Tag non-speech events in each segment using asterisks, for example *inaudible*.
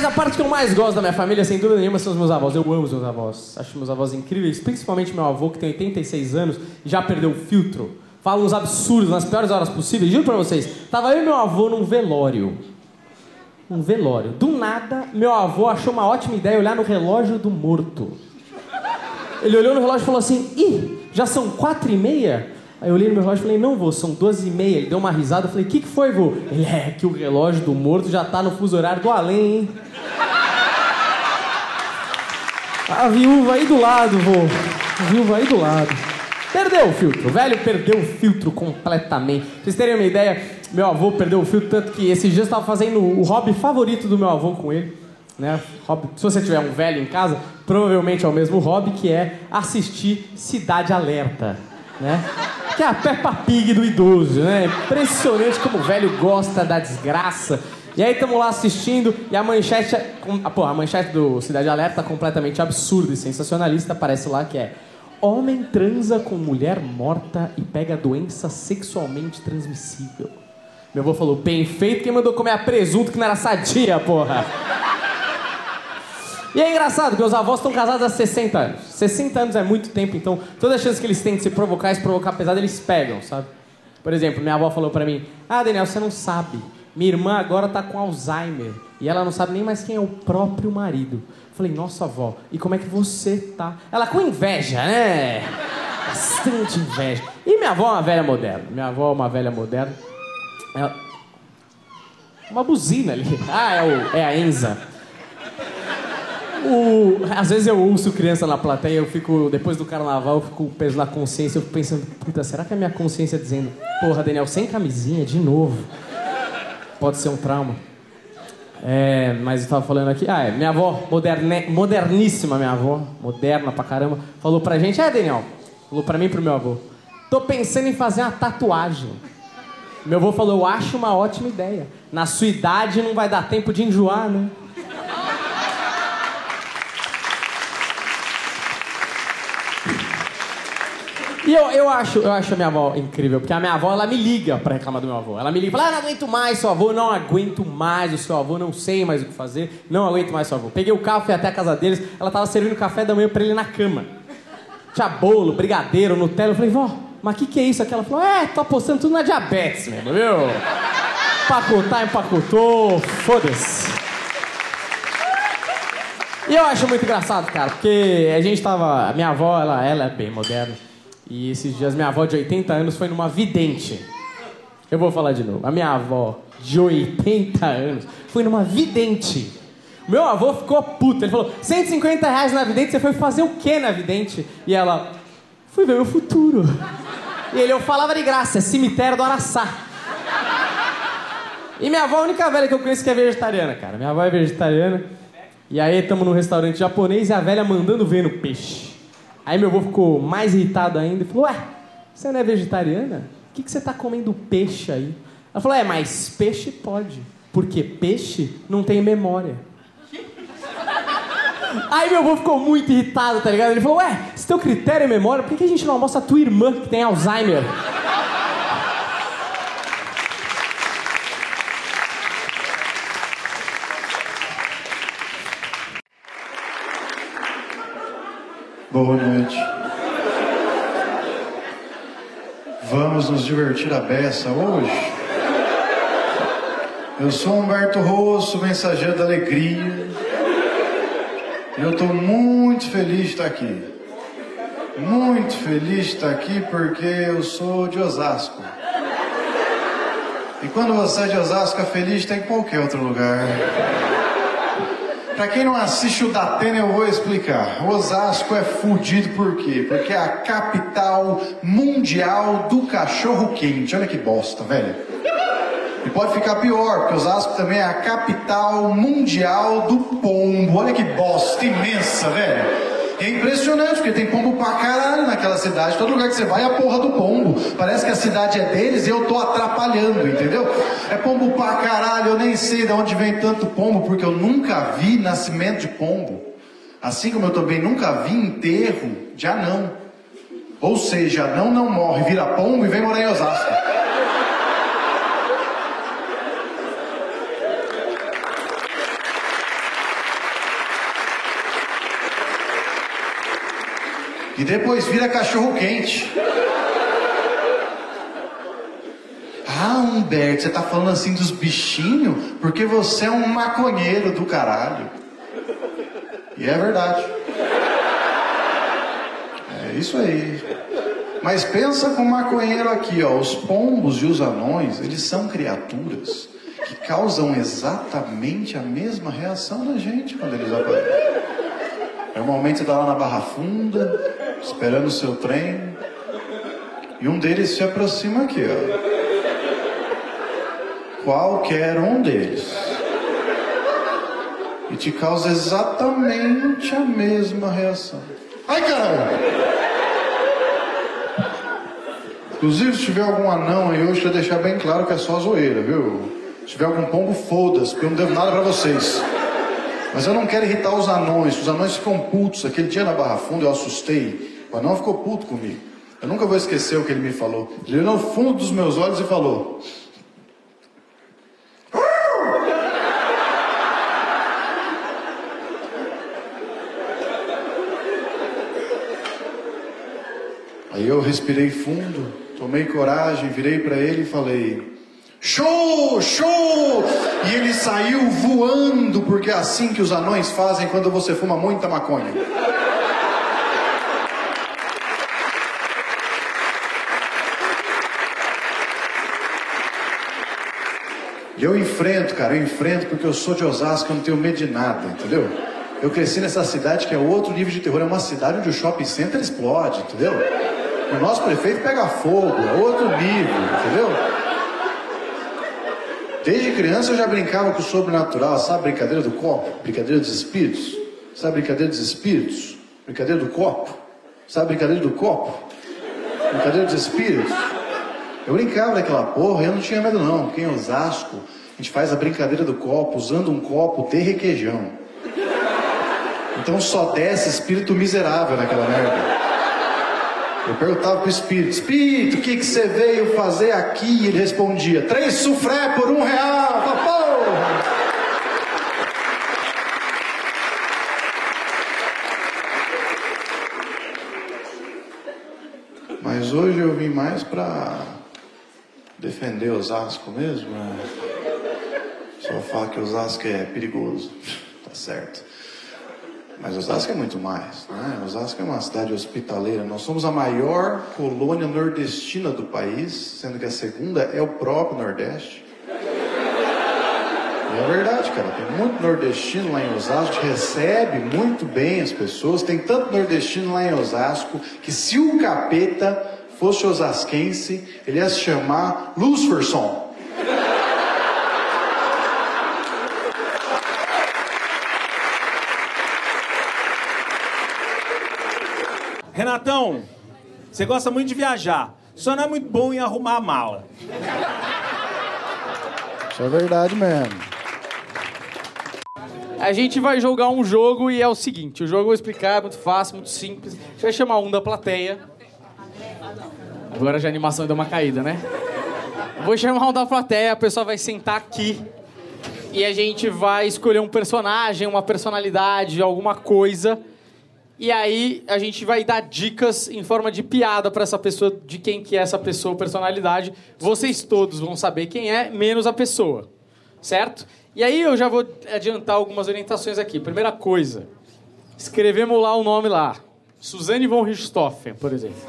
Mas a parte que eu mais gosto da minha família, sem dúvida nenhuma, são os meus avós. Eu amo os meus avós. Acho meus avós incríveis, principalmente meu avô, que tem 86 anos e já perdeu o filtro. Fala uns absurdos nas piores horas possíveis. Juro pra vocês, tava eu e meu avô num velório. Um velório. Do nada, meu avô achou uma ótima ideia olhar no relógio do morto. Ele olhou no relógio e falou assim: Ih, já são quatro e meia? Aí eu olhei no meu relógio e falei, não, vô, são duas e meia. Ele deu uma risada, falei, o que, que foi, vô? Ele, é que o relógio do morto já tá no fuso horário do além, hein? A viúva aí do lado, vô. A viúva aí do lado. Perdeu o filtro, o velho perdeu o filtro completamente. Pra vocês terem uma ideia, meu avô perdeu o filtro, tanto que esses dias eu estava fazendo o hobby favorito do meu avô com ele. Né? Hobby, se você tiver um velho em casa, provavelmente é o mesmo hobby, que é assistir Cidade Alerta. Né? Que é a Peppa Pig do idoso, né? Impressionante como o velho gosta da desgraça. E aí estamos lá assistindo e a manchete, ah, pô, a manchete do Cidade Alerta completamente absurda e sensacionalista, aparece lá que é Homem transa com mulher morta e pega doença sexualmente transmissível. Meu avô falou, bem feito, quem mandou comer a presunto que não era sadia, porra. E é engraçado os avós estão casados há 60 anos. 60 anos é muito tempo, então toda chance que eles têm de se provocar e se provocar pesado, eles pegam, sabe? Por exemplo, minha avó falou pra mim: Ah, Daniel, você não sabe. Minha irmã agora tá com Alzheimer e ela não sabe nem mais quem é o próprio marido. falei, nossa avó, e como é que você tá? Ela com inveja, né? Bastante inveja. E minha avó é uma velha moderna. Minha avó é uma velha moderna. Ela... Uma buzina ali. Ah, é, o... é a Enza. O, às vezes eu ouço criança na plateia, eu fico, depois do carnaval, eu fico com peso na consciência, eu fico pensando, puta, será que é a minha consciência dizendo, porra, Daniel, sem camisinha, de novo? Pode ser um trauma. É, mas eu tava falando aqui, ah, é, minha avó, moderne, moderníssima minha avó, moderna pra caramba, falou pra gente, é, Daniel, falou pra mim e pro meu avô, tô pensando em fazer uma tatuagem. Meu avô falou, eu acho uma ótima ideia. Na sua idade não vai dar tempo de enjoar, né? E eu, eu, acho, eu acho a minha avó incrível, porque a minha avó ela me liga pra reclamar do meu avô. Ela me liga e fala: ah, não aguento mais seu avô, não aguento mais o seu avô, não sei mais o que fazer, não aguento mais seu avô. Peguei o carro, fui até a casa deles, ela tava servindo café da manhã pra ele na cama. Tinha bolo, brigadeiro, Nutella. Eu falei, vó, mas o que, que é isso aqui? Ela falou: é, tô apostando tudo na diabetes mesmo, viu? Empacotar, empacotou, foda-se. E eu acho muito engraçado, cara, porque a gente tava. A minha avó, ela, ela é bem moderna. E esses dias minha avó de 80 anos foi numa vidente. Eu vou falar de novo. A minha avó de 80 anos foi numa vidente. Meu avô ficou puto. Ele falou: 150 reais na vidente, você foi fazer o que na vidente? E ela: fui ver o futuro. E ele: eu falava de graça, é cemitério do Araçá. E minha avó é a única velha que eu conheço que é vegetariana, cara. Minha avó é vegetariana. E aí estamos num restaurante japonês e a velha mandando ver no peixe. Aí meu avô ficou mais irritado ainda e falou: Ué, você não é vegetariana? O que, que você está comendo peixe aí? Ela falou: É, mas peixe pode, porque peixe não tem memória. Aí meu avô ficou muito irritado, tá ligado? Ele falou: Ué, se teu critério é memória, por que, que a gente não almoça a tua irmã que tem Alzheimer? Boa noite. Vamos nos divertir a beça hoje? Eu sou Humberto Rosso, mensageiro da alegria. E eu estou muito feliz de estar aqui. Muito feliz de estar aqui porque eu sou de Osasco. E quando você é de Osasco, é feliz está em qualquer outro lugar. Para quem não assiste o Datena, eu vou explicar. Osasco é fudido por quê? Porque é a capital mundial do cachorro quente. Olha que bosta, velho. E pode ficar pior, porque Osasco também é a capital mundial do pombo. Olha que bosta imensa, velho. É impressionante, porque tem pombo pra caralho naquela cidade. Todo lugar que você vai é a porra do pombo. Parece que a cidade é deles e eu tô atrapalhando, entendeu? É pombo pra caralho, eu nem sei de onde vem tanto pombo, porque eu nunca vi nascimento de pombo. Assim como eu também nunca vi enterro de anão. Ou seja, anão não morre, vira pombo e vem morar em Osasco. E depois vira cachorro quente. Ah, Humberto, você tá falando assim dos bichinhos porque você é um maconheiro do caralho. E é verdade. É isso aí. Mas pensa com o maconheiro aqui, ó. Os pombos e os anões, eles são criaturas que causam exatamente a mesma reação na gente quando eles aparecem. Normalmente você está lá na Barra Funda, esperando o seu trem, e um deles se aproxima aqui, ó. Qualquer um deles. E te causa exatamente a mesma reação. Ai, caramba! Inclusive, se tiver algum anão aí hoje, eu deixar bem claro que é só zoeira, viu? Se tiver algum pombo, foda-se, porque eu não devo nada pra vocês. Mas eu não quero irritar os anões, os anões ficam putos. Aquele dia na Barra Funda eu assustei. O anão ficou puto comigo. Eu nunca vou esquecer o que ele me falou. Ele olhou no fundo dos meus olhos e falou: Aí eu respirei fundo, tomei coragem, virei para ele e falei: Show, show! E ele saiu voando, porque é assim que os anões fazem quando você fuma muita maconha. E eu enfrento, cara, eu enfrento porque eu sou de Osasco, eu não tenho medo de nada, entendeu? Eu cresci nessa cidade que é outro nível de terror, é uma cidade onde o shopping center explode, entendeu? O nosso prefeito pega fogo, é outro nível, entendeu? Desde criança eu já brincava com o sobrenatural, sabe brincadeira do copo? Brincadeira dos espíritos? Sabe brincadeira dos espíritos? Brincadeira do copo? Sabe brincadeira do copo? Brincadeira dos espíritos? Eu brincava daquela porra e eu não tinha medo não, porque em Osasco a gente faz a brincadeira do copo usando um copo de requeijão. Então só desce espírito miserável naquela merda. Eu perguntava pro espírito, espírito, o que, que você veio fazer aqui? E ele respondia, três sufré por um real, porra! Mas hoje eu vim mais para defender Osasco mesmo. Né? Só falar que Osasco é perigoso, *laughs* tá certo. Mas Osasco é muito mais, né? Osasco é uma cidade hospitaleira. Nós somos a maior colônia nordestina do país, sendo que a segunda é o próprio Nordeste. E é verdade, cara. Tem muito nordestino lá em Osasco, recebe muito bem as pessoas. Tem tanto nordestino lá em Osasco que se o capeta fosse osasquense, ele ia se chamar Luciferson. Renatão, você gosta muito de viajar, só não é muito bom em arrumar a mala. Isso é verdade mesmo. A gente vai jogar um jogo e é o seguinte: o jogo eu vou explicar, é muito fácil, muito simples. A gente vai chamar um da plateia. Agora já a animação deu uma caída, né? Vou chamar um da plateia, a pessoa vai sentar aqui e a gente vai escolher um personagem, uma personalidade, alguma coisa e aí a gente vai dar dicas em forma de piada para essa pessoa, de quem que é essa pessoa, personalidade. Vocês todos vão saber quem é, menos a pessoa. Certo? E aí eu já vou adiantar algumas orientações aqui. Primeira coisa, escrevemos lá o nome lá. Suzane von Richthofen, por exemplo.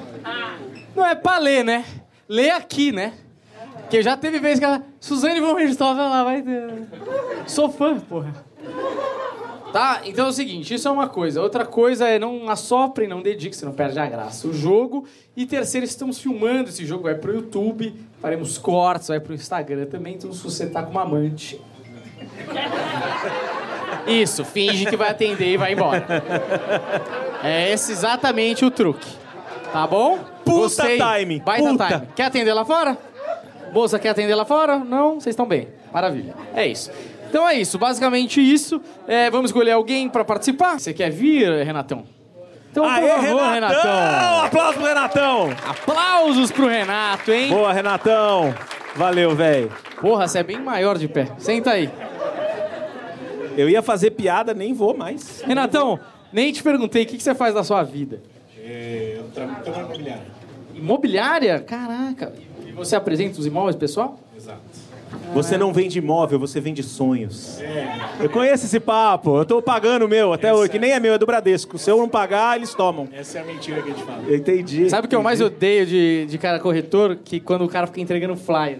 Não é pra ler, né? Lê aqui, né? Porque já teve vez que ela... Suzane von Richthofen, ela vai... Sou fã, porra. Tá? Então é o seguinte, isso é uma coisa. Outra coisa é não assopre, não dedique, você não perde a graça. O jogo. E terceiro, estamos filmando esse jogo, vai pro YouTube, faremos cortes, vai pro Instagram também. Então se você tá com uma amante. Isso, finge que vai atender e vai embora. É esse exatamente o truque. Tá bom? Puta Gostei. time, Baita puta. time. Quer atender lá fora? Moça, quer atender lá fora? Não? Vocês estão bem. Maravilha. É isso. Então é isso, basicamente isso. É, vamos escolher alguém pra participar. Você quer vir, Renatão? Então, por Aê, favor, Renatão! Renatão. Aplausos pro Renatão! Aplausos pro Renato, hein? Boa, Renatão! Valeu, velho. Porra, você é bem maior de pé. Senta aí. Eu ia fazer piada, nem vou mais. Renatão, nem te perguntei o que que você faz da sua vida. É, eu trabalho na imobiliária. Imobiliária? Caraca. E você apresenta os imóveis, pessoal? Exato. Você não vende imóvel, você vende sonhos. Eu conheço esse papo, eu tô pagando o meu até hoje, que nem é meu, é do Bradesco. Se eu não pagar, eles tomam. Essa é a mentira que a gente fala. Eu entendi. Sabe o que eu mais odeio de, de cara corretor? Que quando o cara fica entregando flyer.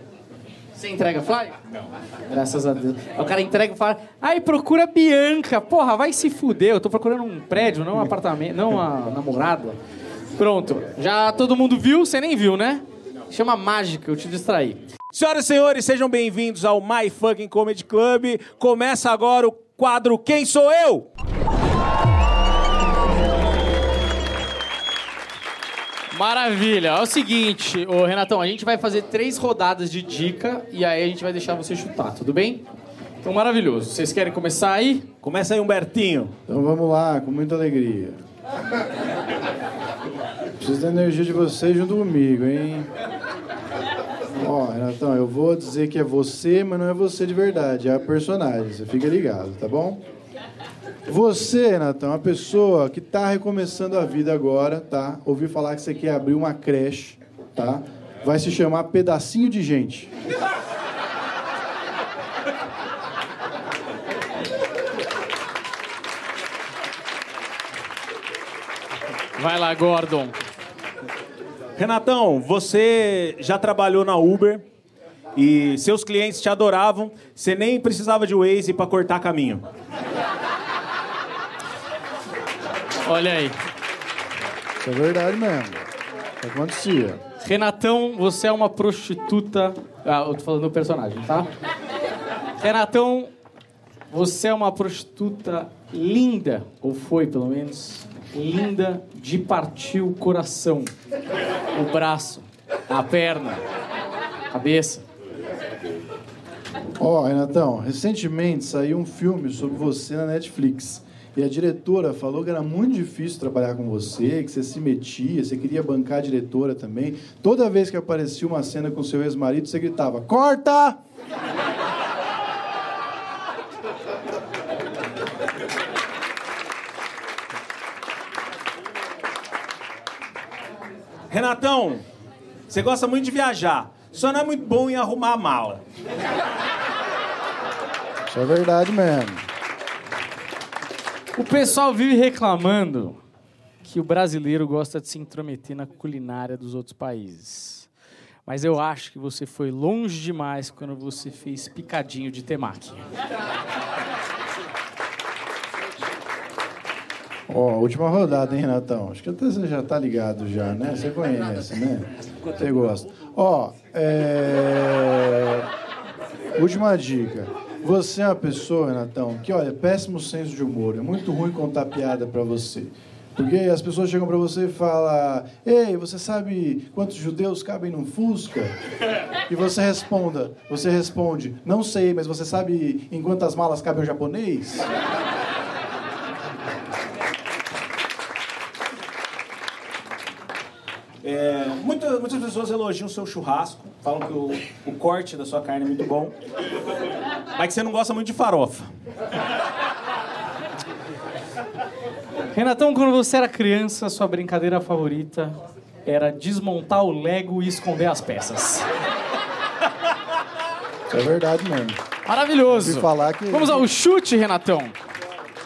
Você entrega flyer? Não. Graças a Deus. Aí o cara entrega e fala, ai, procura Bianca. Porra, vai se fuder. Eu tô procurando um prédio, não um apartamento, não uma namorada. Pronto. Já todo mundo viu? Você nem viu, né? Chama mágica, eu te distraí. Senhoras e senhores, sejam bem-vindos ao My Fucking Comedy Club. Começa agora o quadro Quem Sou Eu? Maravilha. É o seguinte, ô Renatão, a gente vai fazer três rodadas de dica e aí a gente vai deixar você chutar, tudo bem? Então, maravilhoso. Vocês querem começar aí? Começa aí, Humbertinho. Então vamos lá, com muita alegria. Preciso da energia de vocês junto comigo, hein? Ó, Renatão, eu vou dizer que é você, mas não é você de verdade, é a personagem. Você fica ligado, tá bom? Você, Renatão, é uma pessoa que tá recomeçando a vida agora, tá? Ouvi falar que você quer abrir uma creche, tá? Vai se chamar Pedacinho de Gente. Vai lá, Gordon. Renatão, você já trabalhou na Uber e seus clientes te adoravam, você nem precisava de Waze para cortar caminho. Olha aí. Isso é verdade mesmo. Acontecia. Renatão, você é uma prostituta. Ah, eu tô falando do personagem, tá? Renatão, você é uma prostituta linda, ou foi pelo menos, linda de partir o coração, o braço, a perna, a cabeça. Ó, Renatão, recentemente saiu um filme sobre você na Netflix. E a diretora falou que era muito difícil trabalhar com você, que você se metia, você queria bancar a diretora também. Toda vez que aparecia uma cena com seu ex-marido, você gritava: Corta! Renatão, você gosta muito de viajar, só não é muito bom em arrumar a mala. Isso é verdade mesmo. O pessoal vive reclamando que o brasileiro gosta de se intrometer na culinária dos outros países. Mas eu acho que você foi longe demais quando você fez picadinho de temaki. Ó, última rodada, hein, Renatão? Acho que até você já tá ligado já, né? Você conhece, né? Você gosta. Ó, é... Última dica. Você é uma pessoa, Renatão, que, olha, péssimo senso de humor. É muito ruim contar piada pra você. Porque as pessoas chegam pra você e falam: Ei, você sabe quantos judeus cabem num Fusca? E você responda, você responde: Não sei, mas você sabe em quantas malas cabe um japonês? É, muita- muitas pessoas elogiam o seu churrasco, falam que o, o corte da sua carne é muito bom, mas que você não gosta muito de farofa. Renatão, quando você era criança, sua brincadeira favorita era desmontar o Lego e esconder as peças. Isso é verdade mesmo. Maravilhoso. Falar que- Vamos ao chute, Renatão.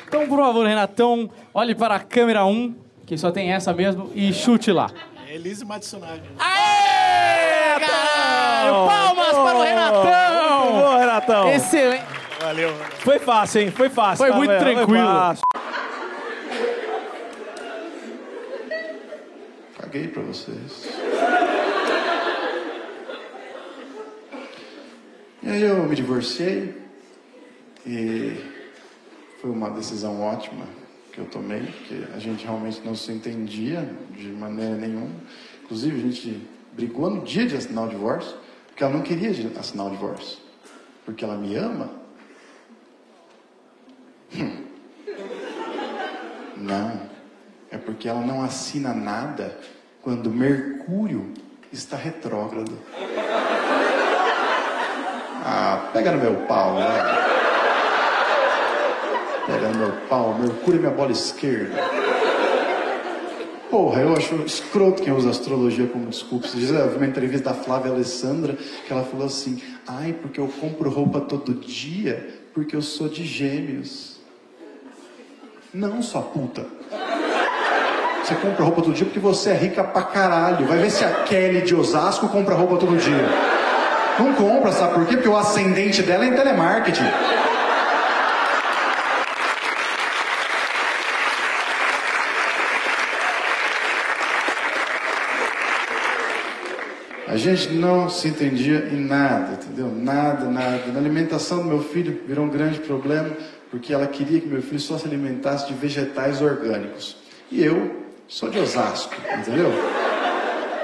Então, por favor, Renatão, olhe para a câmera 1, que só tem essa mesmo, e chute lá. Elise Matsunaga. Aê, caralho! Palmas para o Renatão! Boa, Renatão! Excelente. Valeu. Foi fácil, hein? Foi fácil. Foi tá muito vendo? tranquilo. fácil. Caguei pra vocês. E aí eu me divorciei e foi uma decisão ótima que eu tomei, porque a gente realmente não se entendia de maneira nenhuma. Inclusive a gente brigou no dia de assinar o divórcio, porque ela não queria assinar o divórcio. Porque ela me ama? Hum. Não. É porque ela não assina nada quando Mercúrio está retrógrado. Ah, pega no meu pau, né? No meu pau, Mercúrio é minha bola esquerda. porra, eu acho escroto quem usa astrologia como desculpa. Você diz, eu vi uma entrevista da Flávia Alessandra que ela falou assim: ai, porque eu compro roupa todo dia porque eu sou de gêmeos. Não, sua puta. Você compra roupa todo dia porque você é rica pra caralho. Vai ver se a Kelly de Osasco compra roupa todo dia. Não compra, sabe por quê? Porque o ascendente dela é em telemarketing. A gente não se entendia em nada, entendeu? Nada, nada. Na alimentação do meu filho virou um grande problema, porque ela queria que meu filho só se alimentasse de vegetais orgânicos. E eu sou de Osasco, entendeu?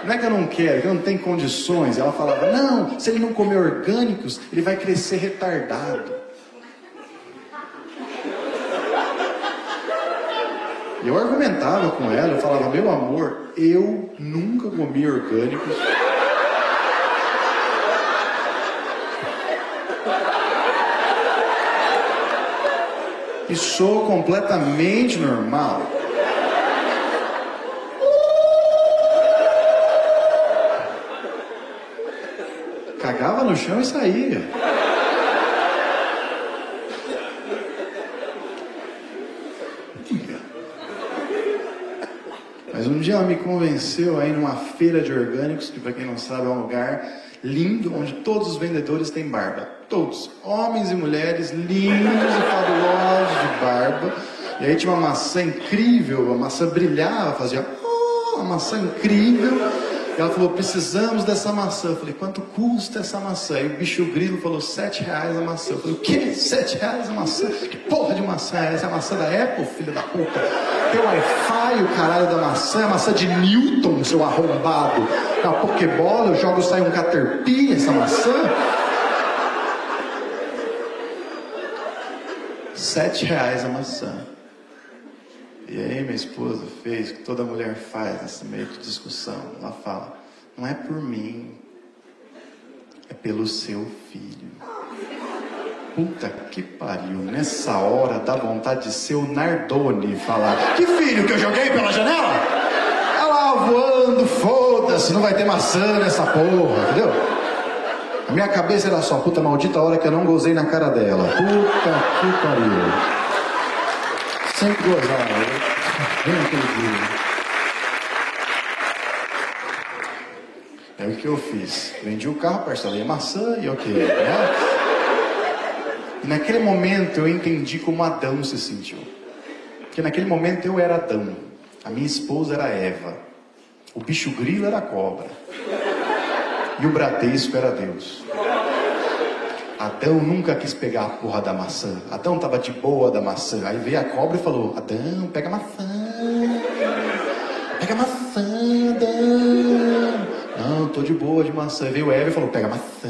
Não é que eu não quero, que eu não tenho condições. Ela falava, não, se ele não comer orgânicos, ele vai crescer retardado. Eu argumentava com ela, eu falava, meu amor, eu nunca comi orgânicos. E sou completamente normal. Cagava no chão e saía. Mas um dia ela me convenceu aí numa feira de orgânicos, que para quem não sabe é um lugar lindo, onde todos os vendedores têm barba. Todos. Homens e mulheres, lindos e fabulosos de barba. E aí tinha uma maçã incrível, a maçã brilhava, fazia oh, uma maçã incrível. E ela falou, precisamos dessa maçã. Eu falei, quanto custa essa maçã? E o bicho grilo falou, sete reais a maçã. Eu falei, o quê? Sete reais a maçã? Que porra de maçã é essa? É a maçã da Apple, filho da puta? Tem Wi-Fi, o caralho da maçã, é a maçã de Newton, seu arrombado. Na Pokébola, eu jogo, sai um Caterpie, essa maçã. Sete reais a maçã. E aí minha esposa fez o que toda mulher faz nesse meio de discussão. Ela fala, não é por mim, é pelo seu filho. Puta que pariu, nessa hora dá vontade de ser o Nardone e falar, que filho que eu joguei pela janela? Ela voando, foda-se, não vai ter maçã nessa porra, entendeu? Minha cabeça era só, puta maldita hora que eu não gozei na cara dela. Puta que pariu. Sempre gozava. Aquele dia. É o que eu fiz. Vendi o carro, parcelei a maçã e ok. Né? E naquele momento eu entendi como Adão se sentiu. Porque naquele momento eu era Adão. A minha esposa era Eva. O bicho grilo era cobra. E o Bradesco era Deus. Adão nunca quis pegar a porra da maçã. Adão tava de boa da maçã. Aí veio a cobra e falou: Adão, pega a maçã. Pega a maçã, Adão. Não, tô de boa de maçã. Aí veio Eva e falou: Pega a maçã.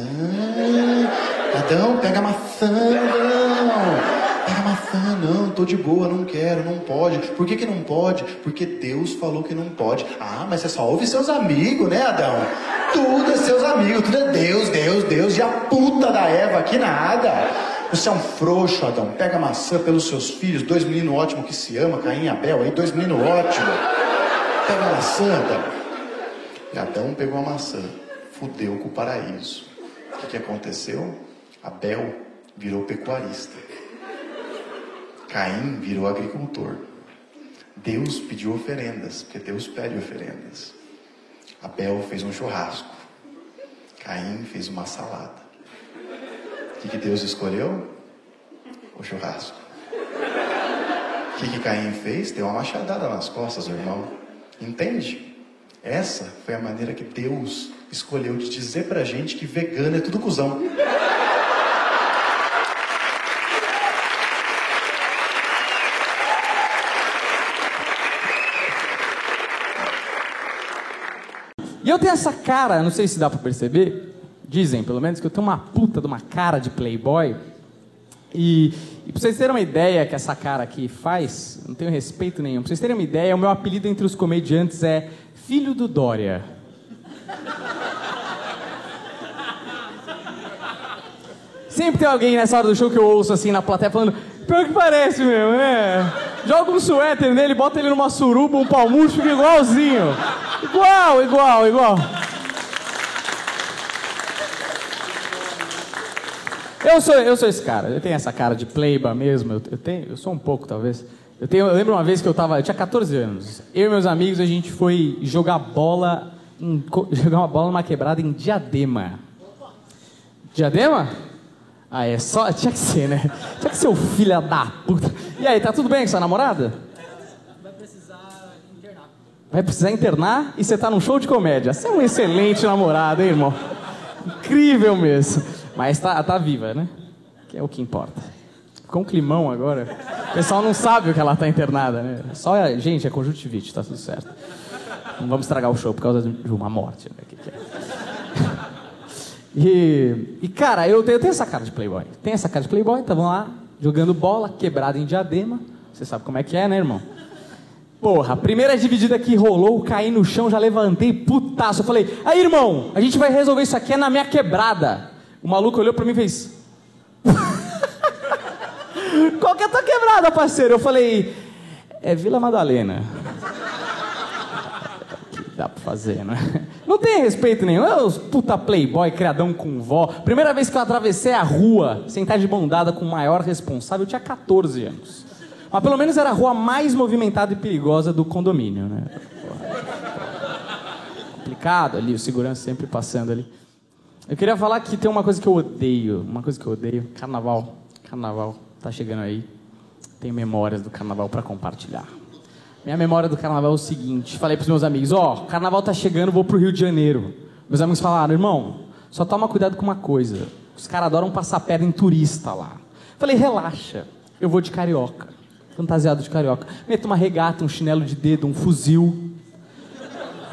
Adão, pega a maçã, Adão. Não, tô de boa, não quero, não pode. Por que, que não pode? Porque Deus falou que não pode. Ah, mas você só ouve seus amigos, né, Adão? Tudo é seus amigos, tudo é Deus, Deus, Deus. E a puta da Eva aqui nada. Você é um frouxo, Adão. Pega maçã pelos seus filhos, dois meninos ótimos que se amam, Caim e Abel, aí dois meninos ótimos. Pega maçã, Adão. E Adão pegou a maçã, fudeu com o paraíso. O que, que aconteceu? Abel virou pecuarista. Caim virou agricultor. Deus pediu oferendas, porque Deus pede oferendas. Abel fez um churrasco. Caim fez uma salada. O que, que Deus escolheu? O churrasco. O que, que Caim fez? Deu uma machadada nas costas, irmão. Entende? Essa foi a maneira que Deus escolheu de dizer pra gente que vegano é tudo cuzão. E eu tenho essa cara, não sei se dá pra perceber, dizem pelo menos, que eu tenho uma puta de uma cara de playboy. E, e pra vocês terem uma ideia que essa cara aqui faz, não tenho respeito nenhum. Pra vocês terem uma ideia, o meu apelido entre os comediantes é Filho do Dória. Sempre tem alguém nessa hora do show que eu ouço assim na plateia falando, pior que parece mesmo, é. Joga um suéter nele, bota ele numa suruba, um palmute, fica igualzinho. Igual, igual, igual. Eu sou, eu sou esse cara, eu tenho essa cara de playba mesmo, eu, eu tenho, eu sou um pouco talvez. Eu, tenho, eu lembro uma vez que eu tava, eu tinha 14 anos. Eu e meus amigos, a gente foi jogar bola, em *laughs* jogar uma bola numa quebrada em Diadema. Diadema? Ah, é só. Tinha que ser, né? Tinha que ser o filho da puta. E aí, tá tudo bem com sua namorada? Vai precisar internar e você tá num show de comédia. Você é um excelente namorado, hein, irmão? Incrível mesmo. Mas tá, tá viva, né? Que é o que importa. Ficou um climão agora. O pessoal não sabe o que ela tá internada, né? Só, é- gente, é conjuntivite, tá tudo certo. Não vamos estragar o show por causa de uma morte, né? Que que é? E, e, cara, eu tenho, eu tenho essa cara de playboy. Tem essa cara de playboy, estavam lá jogando bola, quebrado em diadema. Você sabe como é que é, né, irmão? Porra, primeira dividida que rolou, caí no chão, já levantei, putaço. Eu falei, aí, irmão, a gente vai resolver isso aqui é na minha quebrada. O maluco olhou pra mim e fez. *laughs* Qual que é a tua quebrada, parceiro? Eu falei, é Vila Madalena. Dá pra fazer, né? *laughs* Não tem respeito nenhum. É os puta playboy, criadão com vó. Primeira vez que eu atravessei a rua, sentar de mão dada com o maior responsável, eu tinha 14 anos. Mas pelo menos era a rua mais movimentada e perigosa do condomínio, né? Complicado ali, o segurança sempre passando ali. Eu queria falar que tem uma coisa que eu odeio, uma coisa que eu odeio, carnaval. Carnaval tá chegando aí. Tenho memórias do carnaval para compartilhar. Minha memória do carnaval é o seguinte: falei pros meus amigos, ó, carnaval tá chegando, vou pro Rio de Janeiro. Meus amigos falaram, irmão, só toma cuidado com uma coisa. Os caras adoram passar perna em turista lá. Falei, relaxa, eu vou de carioca. Fantasiado de carioca. Meto uma regata, um chinelo de dedo, um fuzil.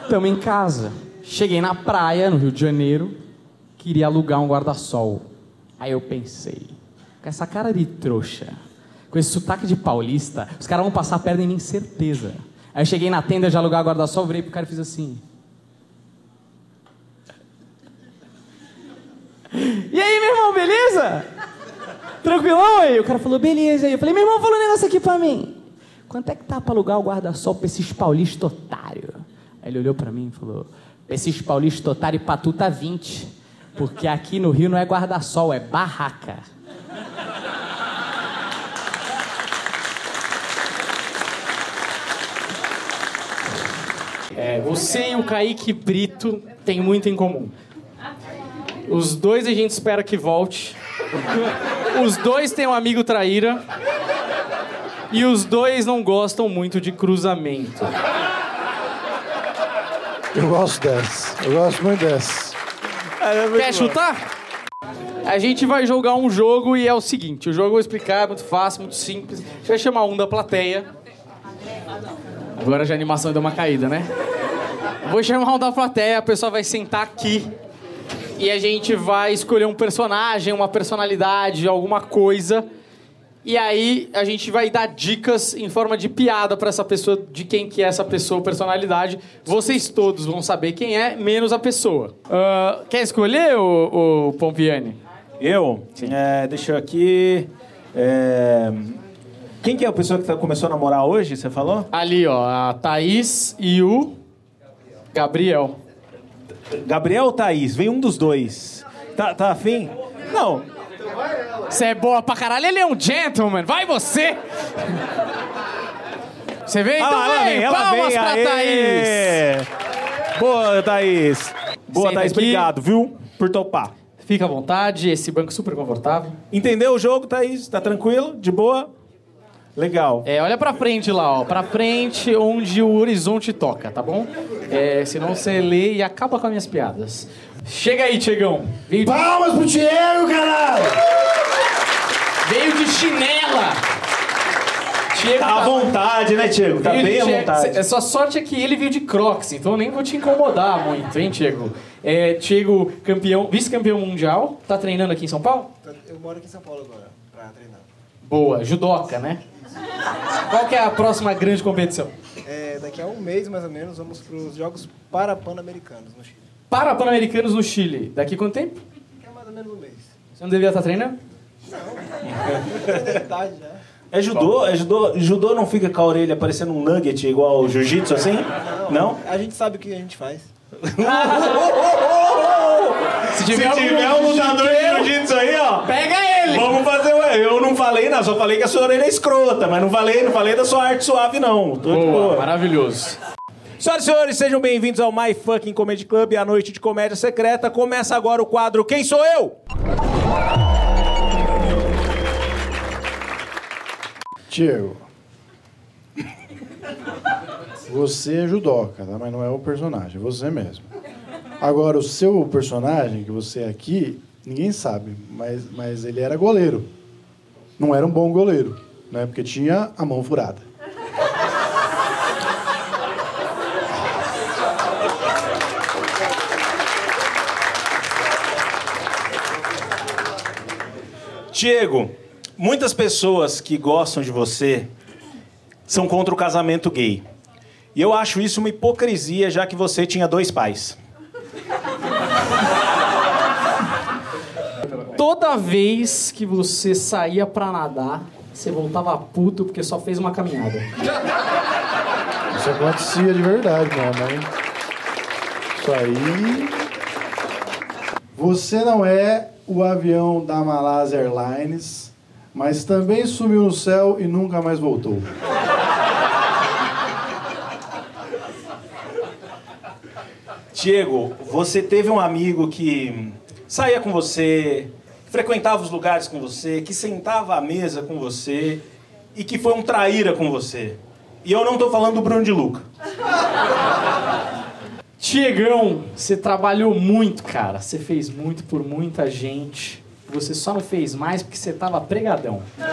Tamo em casa. Cheguei na praia, no Rio de Janeiro, queria alugar um guarda-sol. Aí eu pensei, com essa cara de trouxa, com esse sotaque de paulista, os caras vão passar a perna em mim, certeza. Aí eu cheguei na tenda de alugar guarda-sol, virei pro cara e fiz assim. E aí, meu irmão, beleza? Tranquilão aí? O cara falou, beleza. Aí eu falei, meu irmão, fala um negócio aqui pra mim. Quanto é que tá pra alugar o guarda-sol pra esses paulistas otário? Aí ele olhou pra mim e falou, pra esses paulistas otário, pra tu tá 20. Porque aqui no Rio não é guarda-sol, é barraca. É, você e o Kaique Brito têm muito em comum. Os dois a gente espera que volte. Os dois têm um amigo traíra. E os dois não gostam muito de cruzamento. Eu gosto dessa. Eu gosto muito dessa. Quer chutar? A gente vai jogar um jogo e é o seguinte: o jogo eu vou explicar, é muito fácil, muito simples. A gente vai chamar um da plateia. Agora já a animação deu uma caída, né? Vou chamar um da plateia, a pessoa vai sentar aqui. E a gente vai escolher um personagem, uma personalidade, alguma coisa. E aí a gente vai dar dicas em forma de piada pra essa pessoa, de quem que é essa pessoa, personalidade. Vocês todos vão saber quem é, menos a pessoa. Ah, quer escolher, o, o Pompiani? Eu? É, deixa eu aqui. é, Quem que é a pessoa que tá- começou a namorar hoje, você falou? Ali, ó, a Thaís e o Gabriel. Gabriel ou Thaís? Vem um dos dois. Tá, tá afim? Não. Você é boa pra caralho, ele é um gentleman, vai você! Você vem? Então Ah, ela vem, vem, ela palmas vem. pra aê! Thaís! Boa, Thaís. Boa, Senta Thaís. aqui. Obrigado, viu? Por topar. Fica à vontade, esse banco é super confortável. Entendeu o jogo, Thaís? Tá tranquilo? De boa? Legal. É, olha pra frente lá, ó. Pra frente onde o horizonte toca, tá bom? É, senão você lê e acaba com as minhas piadas. Chega aí, Tiagão. Veio de, Palmas pro Diego, caralho! veio de chinela. Diego Tá à vontade, né, Diego? Tá veio bem à che- vontade. A sua sorte é que ele veio de Crocs, então eu nem vou te incomodar muito, hein, Diego? É, Diego, campeão, vice-campeão mundial, tá treinando aqui em São Paulo? Eu moro aqui em São Paulo agora, pra treinar. Boa, judoca, né? Qual que é a próxima grande competição? É, daqui a um mês, mais ou menos, vamos pros Jogos Parapan-Americanos no Chile. Para Pan-Americanos no Chile. Daqui quanto tempo? É mais ou menos um mês. Você não devia estar treinando? Não, é. É judô? É judô? Judô não fica com a orelha parecendo um nugget igual o jiu-jitsu assim? Não? A gente sabe o que a gente faz. *laughs* Se tiver, um lutador de jiu-jitsu aí, ó. Pega ele! Vamos fazer. ué, Eu não falei, não, só falei que a sua orelha é escrota, mas não falei, não falei da sua arte suave, não. Tô de Boa, boa. maravilhoso. Senhoras e senhores, sejam bem-vindos ao My Fucking Comedy Club, a noite de comédia secreta. Começa agora o quadro Quem Sou Eu? Diego. Você é judoca, tá? mas não é o personagem, é você mesmo. Agora, o seu personagem, que você é aqui, ninguém sabe, mas, mas ele era goleiro. Não era um bom goleiro, né? porque tinha a mão furada. Diego, muitas pessoas que gostam de você são contra o casamento gay. E eu acho isso uma hipocrisia, já que você tinha dois pais. Toda vez que você saía pra nadar, você voltava puto porque só fez uma caminhada. Isso acontecia de verdade, minha mãe. Isso aí. Você não é o avião da Malásia Airlines, mas também sumiu no céu e nunca mais voltou. Diego, você teve um amigo que saía com você, frequentava os lugares com você, que sentava à mesa com você e que foi um traíra com você. E eu não tô falando do Bruno de Luca. *laughs* Tiegão, você trabalhou muito, cara. Você fez muito por muita gente. Você só não fez mais porque você tava pregadão. *laughs*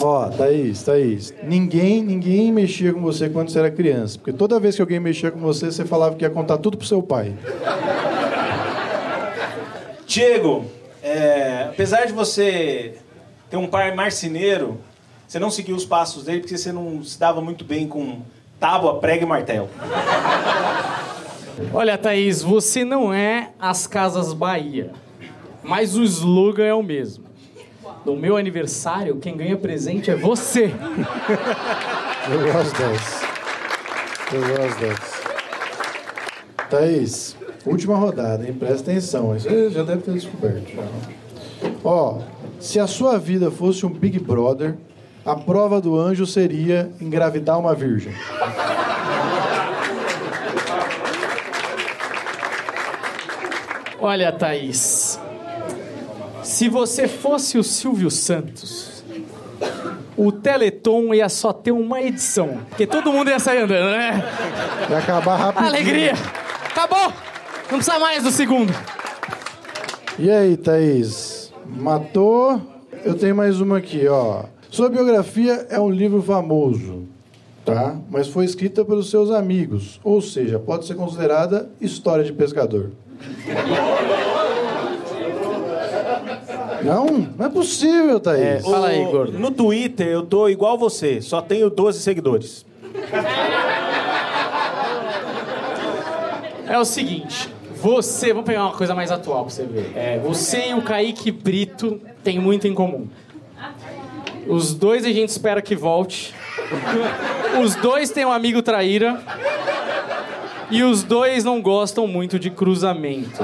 Ó, Thaís, Thaís, ninguém, ninguém mexia com você quando você era criança. Porque toda vez que alguém mexia com você, você falava que ia contar tudo pro seu pai. Diego, é, apesar de você ter um pai marceneiro, você não seguiu os passos dele porque você não se dava muito bem com tábua, prego e martelo. Olha, Thaís, você não é as Casas Bahia, mas o slogan é o mesmo. No meu aniversário, quem ganha presente é você. Eu gosto dessa. Eu gosto dessa. Thaís, última rodada, hein? Presta atenção. Isso você já deve ter descoberto. já. Ó, se a sua vida fosse um Big Brother, a prova do anjo seria engravidar uma virgem. Olha, Thaís, se você fosse o Silvio Santos, o Teleton ia só ter uma edição, porque todo mundo ia sair andando, né? Vai acabar rapidinho. Alegria! Acabou! Não precisa mais do segundo. E aí, Thaís? Matou? Eu tenho mais uma aqui, ó. Sua biografia é um livro famoso, tá? Mas foi escrita pelos seus amigos, ou seja, pode ser considerada história de pescador. Não, não é possível, Thaís. Fala aí, gordo. No Twitter eu tô igual você, só tenho 12 seguidores. É o seguinte, você, vamos pegar uma coisa mais atual pra você ver. É, você e o Kaique Brito têm muito em comum. Os dois a gente espera que volte. *laughs* Os dois têm um amigo traíra. E os dois não gostam muito de cruzamento.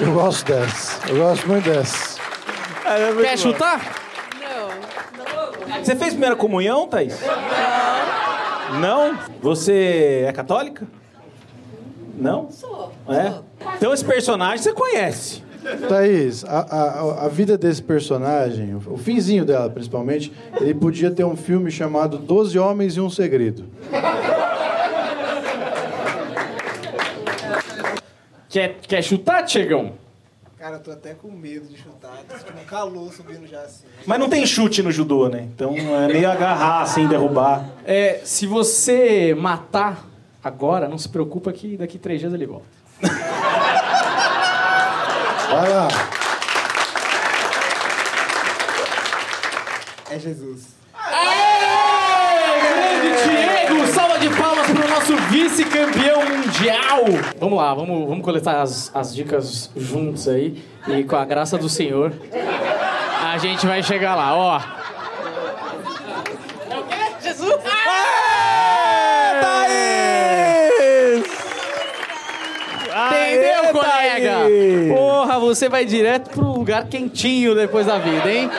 Eu gosto dessa. Eu gosto muito dessa. Quer chutar? Você fez primeira comunhão, Thaís? Não. Você é católica? Não? Sou. É? Então esse personagem você conhece. Thaís, a, a, a vida desse personagem, o finzinho dela principalmente, ele podia ter um filme chamado Doze Homens e um Segredo. Quer, quer chutar, Tiagão? Cara, eu tô até com medo de chutar. Tô um calor subindo já assim. Mas não tem chute no judô, né? Então é meio agarrar, assim, derrubar. É, se você matar agora, não se preocupa que daqui três dias ele volta. Vai lá. É Jesus. Grande Diego! Salva de palmas pro nosso vice-campeão mundial! Vamos lá, vamos, vamos coletar as, as dicas juntos aí. E com a graça do Senhor, a gente vai chegar lá, ó. Colega? Porra, você vai direto pro lugar quentinho depois da vida, hein?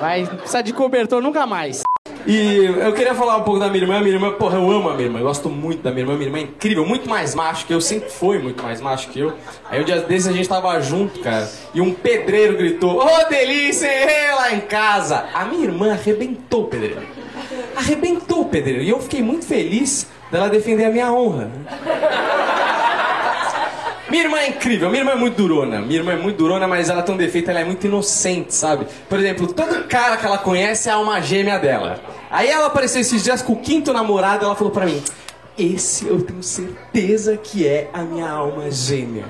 Vai precisar de cobertor nunca mais. E eu queria falar um pouco da minha irmã. Minha irmã, porra, eu amo a minha irmã. Eu gosto muito da minha irmã. Minha irmã é incrível, muito mais macho que eu. Sempre foi muito mais macho que eu. Aí um dia desses a gente tava junto, cara. E um pedreiro gritou: Ô delícia, errei lá em casa. A minha irmã arrebentou o pedreiro. Arrebentou o pedreiro. E eu fiquei muito feliz dela defender a minha honra. Minha irmã é incrível, minha irmã é muito durona. Minha irmã é muito durona, mas ela tem um defeito, ela é muito inocente, sabe? Por exemplo, todo cara que ela conhece é a alma gêmea dela. Aí ela apareceu esses dias com o quinto namorado, ela falou pra mim: Esse eu tenho certeza que é a minha alma gêmea.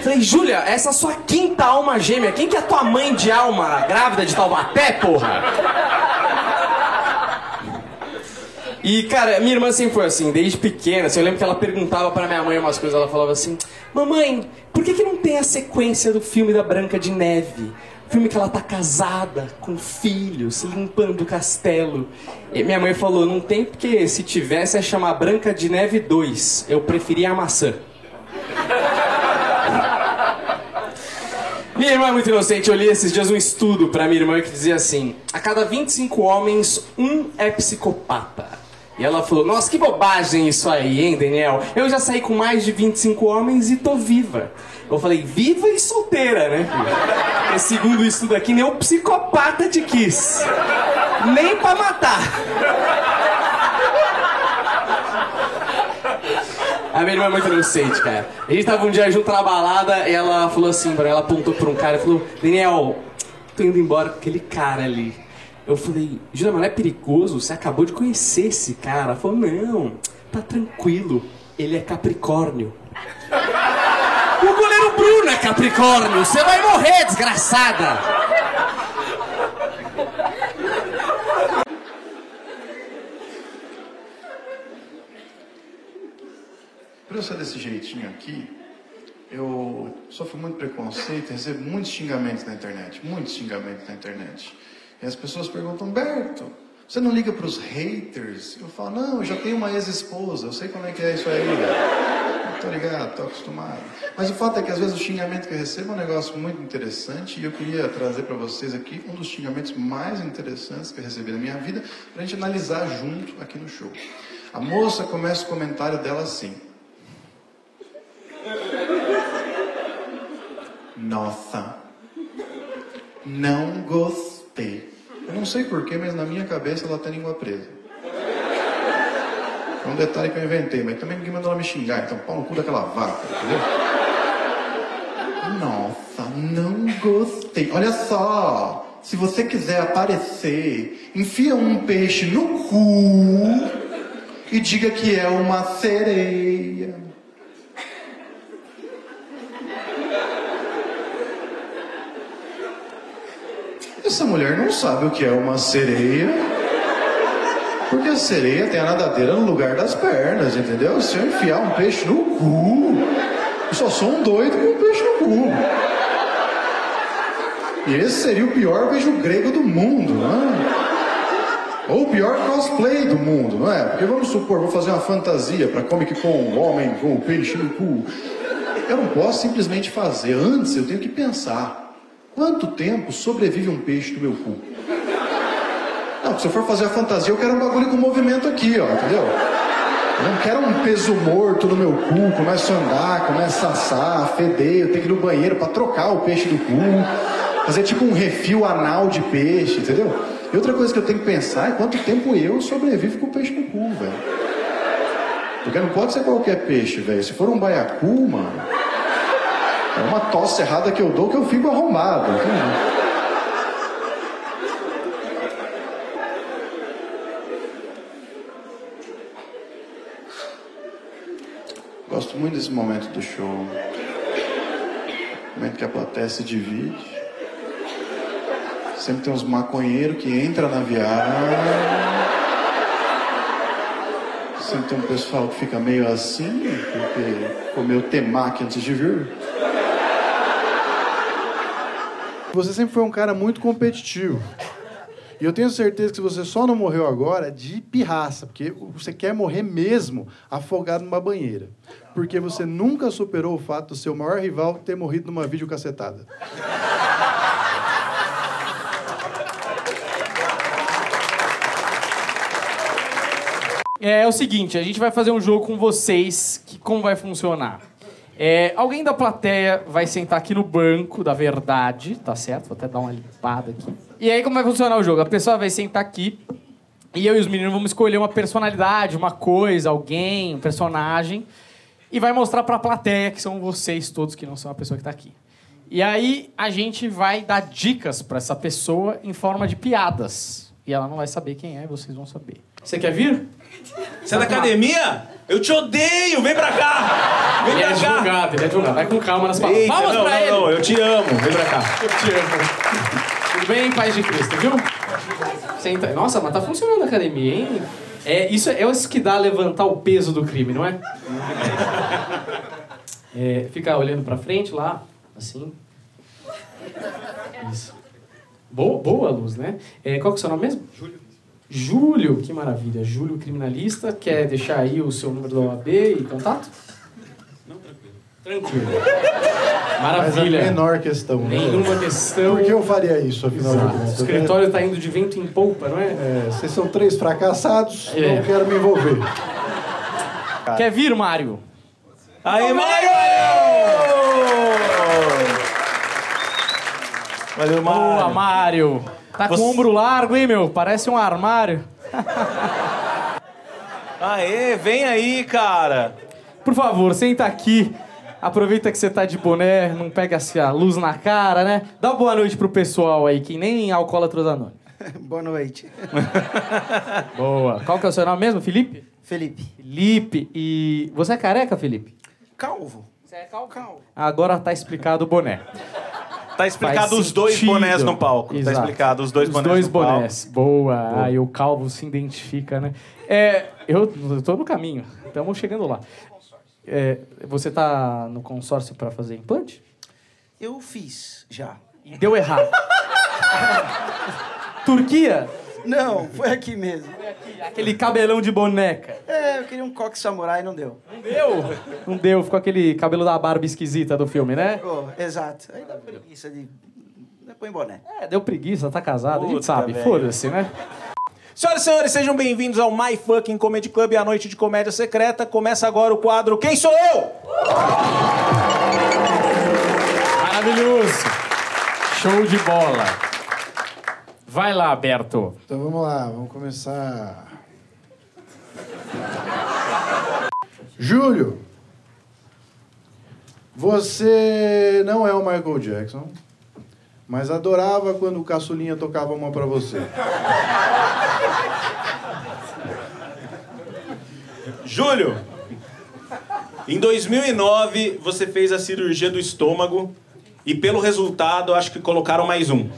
Falei, Júlia, essa é a sua quinta alma gêmea. Quem que é a tua mãe de alma grávida de Taubaté, porra? E, cara, minha irmã sempre foi assim, desde pequena. Assim, eu lembro que ela perguntava pra minha mãe umas coisas. Ela falava assim: Mamãe, por que, que não tem a sequência do filme da Branca de Neve? Filme que ela tá casada, com filhos, limpando o castelo. E minha mãe falou: Não tem porque se tivesse ia chamar Branca de Neve 2. Eu preferia a maçã. *laughs* Minha irmã é muito inocente. Eu li esses dias um estudo pra minha irmã que dizia assim: a cada 25 homens, um é psicopata. E ela falou: Nossa, que bobagem isso aí, hein, Daniel? Eu já saí com mais de 25 homens e tô viva. Eu falei: Viva e solteira, né? filho? Segundo o estudo aqui, nem o psicopata te quis. Nem pra matar. A minha irmã é muito inocente, cara. A gente tava um dia junto na balada e ela falou assim, ela apontou pra um cara e falou: Daniel, tô indo embora com aquele cara ali. Eu falei, Júlia, mas é perigoso? Você acabou de conhecer esse cara. Ela falou, não, tá tranquilo. Ele é Capricórnio. *laughs* O goleiro Bruno é Capricórnio. Você vai morrer, desgraçada. Por eu ser desse jeitinho aqui, eu sofro muito preconceito, recebo muitos xingamentos na internet, muitos xingamentos na internet. E as pessoas perguntam, Berto, você não liga para os haters? Eu falo, não, eu já tenho uma ex-esposa, eu sei como é que é isso aí. Tô ligado, tô acostumado. Mas o fato é que às vezes o xingamento que eu recebo é um negócio muito interessante e eu queria trazer para vocês aqui um dos xingamentos mais interessantes que eu recebi na minha vida para a gente analisar junto aqui no show. A moça começa o comentário dela assim. Nossa, não gostei. Não sei porquê, mas na minha cabeça ela tem língua presa. É um detalhe que eu inventei, mas também ninguém mandou ela me xingar, então pau no cu daquela vaca, entendeu? Nossa, não gostei. Olha só, se você quiser aparecer, enfia um peixe no cu e diga que é uma sereia. Essa mulher não sabe o que é uma sereia. Porque a sereia tem a nadadeira no lugar das pernas, entendeu? Se eu enfiar um peixe no cu, eu só sou um doido com um peixe no cu. E esse seria o pior beijo grego do mundo, não é? Ou o pior cosplay do mundo, não é? Porque vamos supor, vou fazer uma fantasia para Comic Con, um homem com o peixe no cu. Eu não posso simplesmente fazer. Antes eu tenho que pensar. Quanto tempo sobrevive um peixe no meu cu? Não, se eu for fazer a fantasia, eu quero um bagulho com movimento aqui, ó, entendeu? Eu não quero um peso morto no meu cu, começo a andar, começa a assar, feder, eu tenho que ir no banheiro para trocar o peixe do cu, fazer tipo um refil anal de peixe, entendeu? E outra coisa que eu tenho que pensar é quanto tempo eu sobrevivo com o peixe no cu, velho. Porque não pode ser qualquer peixe, velho. Se for um baiacu, mano, é uma tosse errada que eu dou que eu fico entendeu? Gosto muito desse momento do show. Momento que a plateia se divide. Sempre tem uns maconheiros que entram na viagem. Sempre tem um pessoal que fica meio assim, porque comeu temaki antes de vir. Você sempre foi um cara muito competitivo. E eu tenho certeza que você só não morreu agora de pirraça, porque você quer morrer mesmo afogado numa banheira. Porque você nunca superou o fato do seu maior rival ter morrido numa videocacetada. É, é o seguinte, a gente vai fazer um jogo com vocês, que como vai funcionar? É, alguém da plateia vai sentar aqui no banco da verdade, tá certo? Vou até dar uma limpada aqui. E aí como vai funcionar o jogo? A pessoa vai sentar aqui e eu e os meninos vamos escolher uma personalidade, uma coisa, alguém, um personagem e vai mostrar pra plateia que são vocês todos que não são a pessoa que tá aqui. E aí a gente vai dar dicas pra essa pessoa em forma de piadas. E ela não vai saber quem é, vocês vão saber. Você quer vir? Você é da academia? Eu te odeio! Vem pra cá! Vem Ele é pra cá! advogado, ele é advogado. Vai com calma nas palavras. Eita, Palmas não, pra não, ele! não, eu te amo. Vem pra cá. Eu te amo. Tudo bem, paz de Cristo, viu? Senta. Nossa, mas tá funcionando a academia, hein? É, isso é isso que dá a levantar o peso do crime, não é? é fica olhando pra frente lá, assim. Isso. Boa, boa luz, né? É, qual que é o seu nome mesmo? Júlio. Júlio, que maravilha. Júlio criminalista. Quer deixar aí o seu número da OAB e contato? Não, tranquilo. Tranquilo. Mas a Maravilha. menor questão. né? Nenhuma questão. Por que eu faria isso, afinal de Exato. contas? O escritório tá indo de vento em polpa, não é? É, vocês são três fracassados, É. não quero me envolver. *laughs* Quer vir, Mário? Aí, Mário! Valeu, Boa, Mário. Tá com o ombro largo, hein, meu? Parece um armário. *laughs* Aê, vem aí, cara. Por favor, senta aqui. Aproveita que você tá de boné, não pega assim a luz na cara, né? Dá uma boa noite pro pessoal aí, que nem alcoólatros anônimos. *laughs* Boa noite. *laughs* Boa. Qual que é o seu nome mesmo, Felipe? Felipe. Felipe. E você é careca, Felipe? Calvo. Você é calvo. Agora tá explicado o boné. Tá explicado os dois sentido. bonés no palco. Exato. Tá explicado os dois Os bonés dois no palco. bonés. Boa. Aí o calvo se identifica, né? É, eu, eu tô no caminho. Estamos chegando lá. É, você tá no consórcio para fazer implante? Eu fiz já. Deu errado. *laughs* Turquia? Não, foi aqui mesmo. Aquele cabelão de boneca. É, eu queria um coque samurai não deu. Não deu? Não deu. Ficou aquele cabelo da barba esquisita do filme, né? Oh, exato. Aí dá preguiça de. Põe boné. É, deu preguiça, tá casado. a gente Puta, sabe. Foda-se, né? Senhoras e senhores, sejam bem-vindos ao My Fucking Comedy Club, a noite de comédia secreta. Começa agora o quadro Quem Sou Eu? Maravilhoso. Show de bola. Vai lá, Berto. Então vamos lá, vamos começar. Júlio, você não é o Michael Jackson, mas adorava quando o caçulinha tocava uma pra você. Júlio, em 2009 você fez a cirurgia do estômago e pelo resultado acho que colocaram mais um.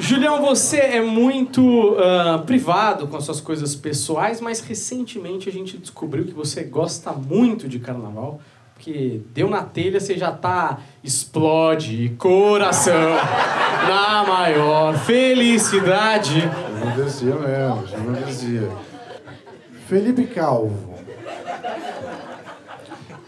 Julião, você é muito ah, privado com as suas coisas pessoais, mas recentemente a gente descobriu que você gosta muito de carnaval. Porque deu na telha, você já tá explode coração na maior felicidade. Acontecia mesmo, isso acontecia. Felipe Calvo.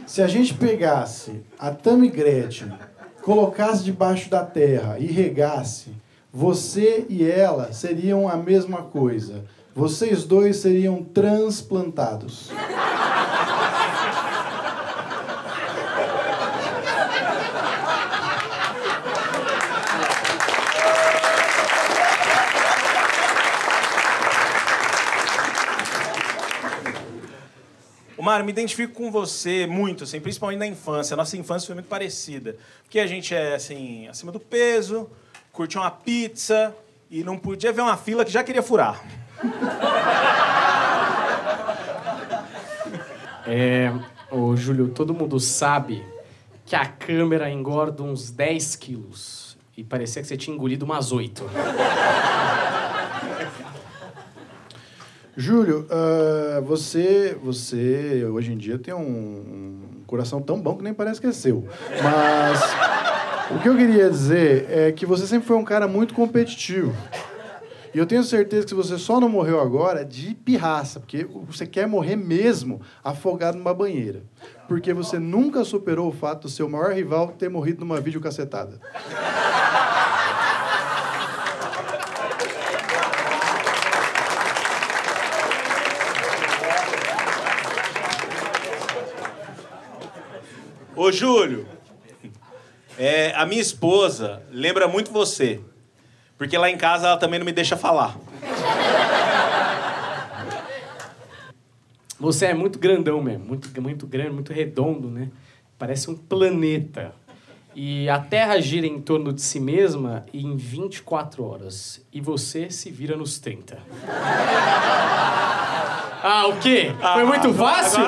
Se a gente pegasse a Tammy Gretchen, colocasse debaixo da terra e regasse, você e ela seriam a mesma coisa. Vocês dois seriam transplantados. Mário, me identifico com você muito, assim, principalmente na infância. A nossa infância foi muito parecida. Porque a gente é, assim, acima do peso, curtia uma pizza e não podia ver uma fila que já queria furar. *laughs* É, ô Júlio, todo mundo sabe que a câmera engorda uns 10 quilos. E parecia que você tinha engolido umas 8. Júlio, ah, você, você hoje em dia tem um, um coração tão bom que nem parece que é seu. Mas o que eu queria dizer é que você sempre foi um cara muito competitivo. E eu tenho certeza que você só não morreu agora de pirraça, porque você quer morrer mesmo afogado numa banheira. Porque você nunca superou o fato do seu maior rival ter morrido numa videocacetada. Ô, Júlio, é, a minha esposa lembra muito você. Porque lá em casa ela também não me deixa falar. Você é muito grandão mesmo, muito, muito grande, muito redondo, né? Parece um planeta. E a Terra gira em torno de si mesma em 24 horas. E você se vira nos 30. Ah, o quê? Foi muito fácil?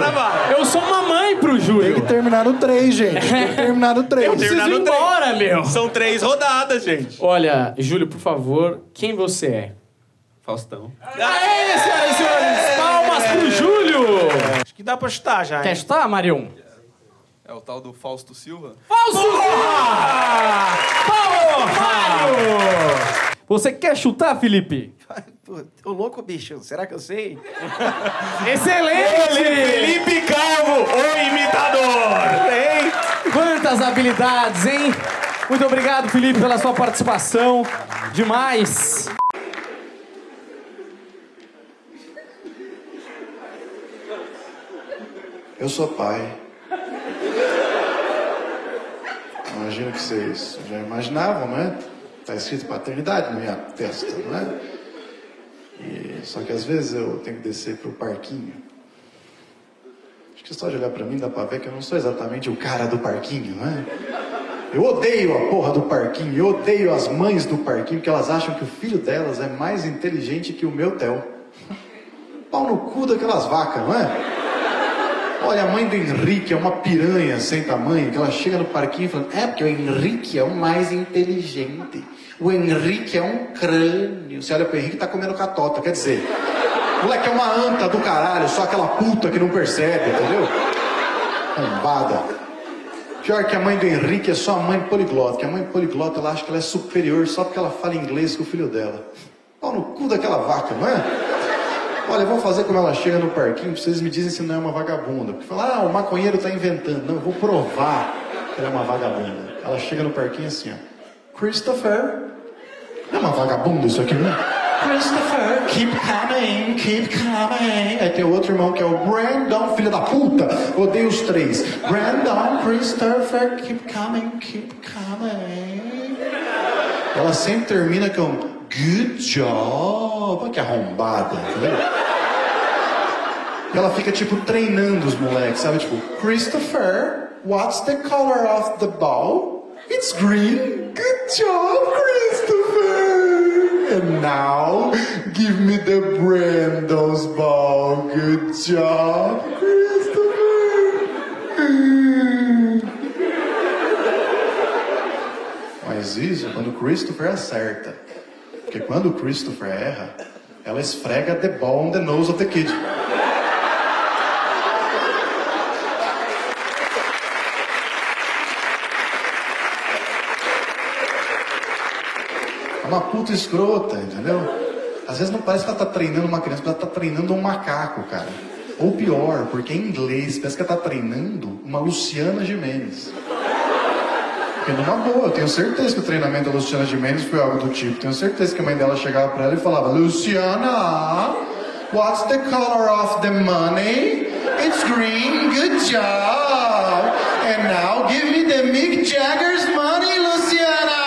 Eu sou uma mãe pro Júlio. Tem que terminar no 3, gente. Tem que terminar no 3. Eu preciso ir embora, meu. São três rodadas, gente. Olha, Júlio, por favor, quem você é? Faustão. Aê, senhoras e senhores! Palmas pro Júlio! Acho que dá pra chutar já, Quer hein? chutar, Marion? É o tal do Fausto Silva? Fausto Silva! Palmas, Mário! Você quer chutar, Felipe? Pô, Ô, louco, bicho. Será que eu sei? *laughs* Excelente! Felipe Calvo, o imitador! Hein? Quantas habilidades, hein? Muito obrigado, Felipe, pela sua participação. Demais. Eu sou pai. Imagino que vocês já imaginavam, né? Tá escrito paternidade na minha testa, não é? E, só que às vezes eu tenho que descer pro parquinho. Acho que só de olhar pra mim dá pra ver que eu não sou exatamente o cara do parquinho, não é? Eu odeio a porra do parquinho, eu odeio as mães do parquinho, porque elas acham que o filho delas é mais inteligente que o meu Theo. Pau no cu daquelas vacas, não é? Olha, a mãe do Henrique é uma piranha sem tamanho, que ela chega no parquinho falando, é porque o Henrique é o mais inteligente. O Henrique é um crânio. Você olha pro Henrique tá comendo catota, quer dizer, o moleque é uma anta do caralho, só aquela puta que não percebe, entendeu? Bombada. Pior que a mãe do Henrique é só a mãe poliglota, que a mãe poliglota ela acha que ela é superior só porque ela fala inglês com o filho dela. Pau no cu daquela vaca, não é? Olha, eu vou fazer como ela chega no parquinho, vocês me dizem se não é uma vagabunda. Porque fala, ah, o maconheiro tá inventando. Não, eu vou provar que ela é uma vagabunda. Ela chega no parquinho assim, ó. Christopher. É uma vagabunda isso aqui, né? Christopher, keep coming, keep coming. Aí tem o outro irmão que é o Brandon, filho da puta. Odeio os três. Brandon, Christopher, keep coming, keep coming. Ela sempre termina com good job. Olha que arrombada, entendeu? E ela fica tipo treinando os moleques, sabe? Tipo, Christopher, what's the color of the ball? It's green. Good job, Christopher. And now, give me the Brando's ball. Good job, Christopher. Mas isso quando o Christopher acerta. Porque quando o Christopher erra, ela esfrega the ball on the nose of the kid. É uma puta escrota, entendeu? Às vezes não parece que ela tá treinando uma criança, mas ela tá treinando um macaco, cara. Ou pior, porque em inglês parece que ela tá treinando uma Luciana Gimenez. Porque numa boa, eu tenho certeza que o treinamento da Luciana Gimenez foi algo do tipo. Tenho certeza que a mãe dela chegava pra ela e falava: Luciana, what's the color of the money? It's green, good job. And now give me the Mick Jagger's money, Luciana.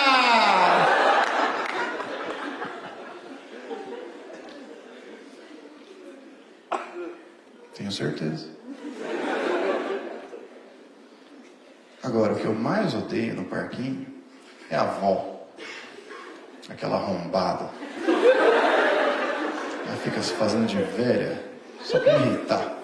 Tenho certeza. Agora, o que eu mais odeio no parquinho é a avó. Aquela arrombada. Ela fica se fazendo de velha só pra me irritar.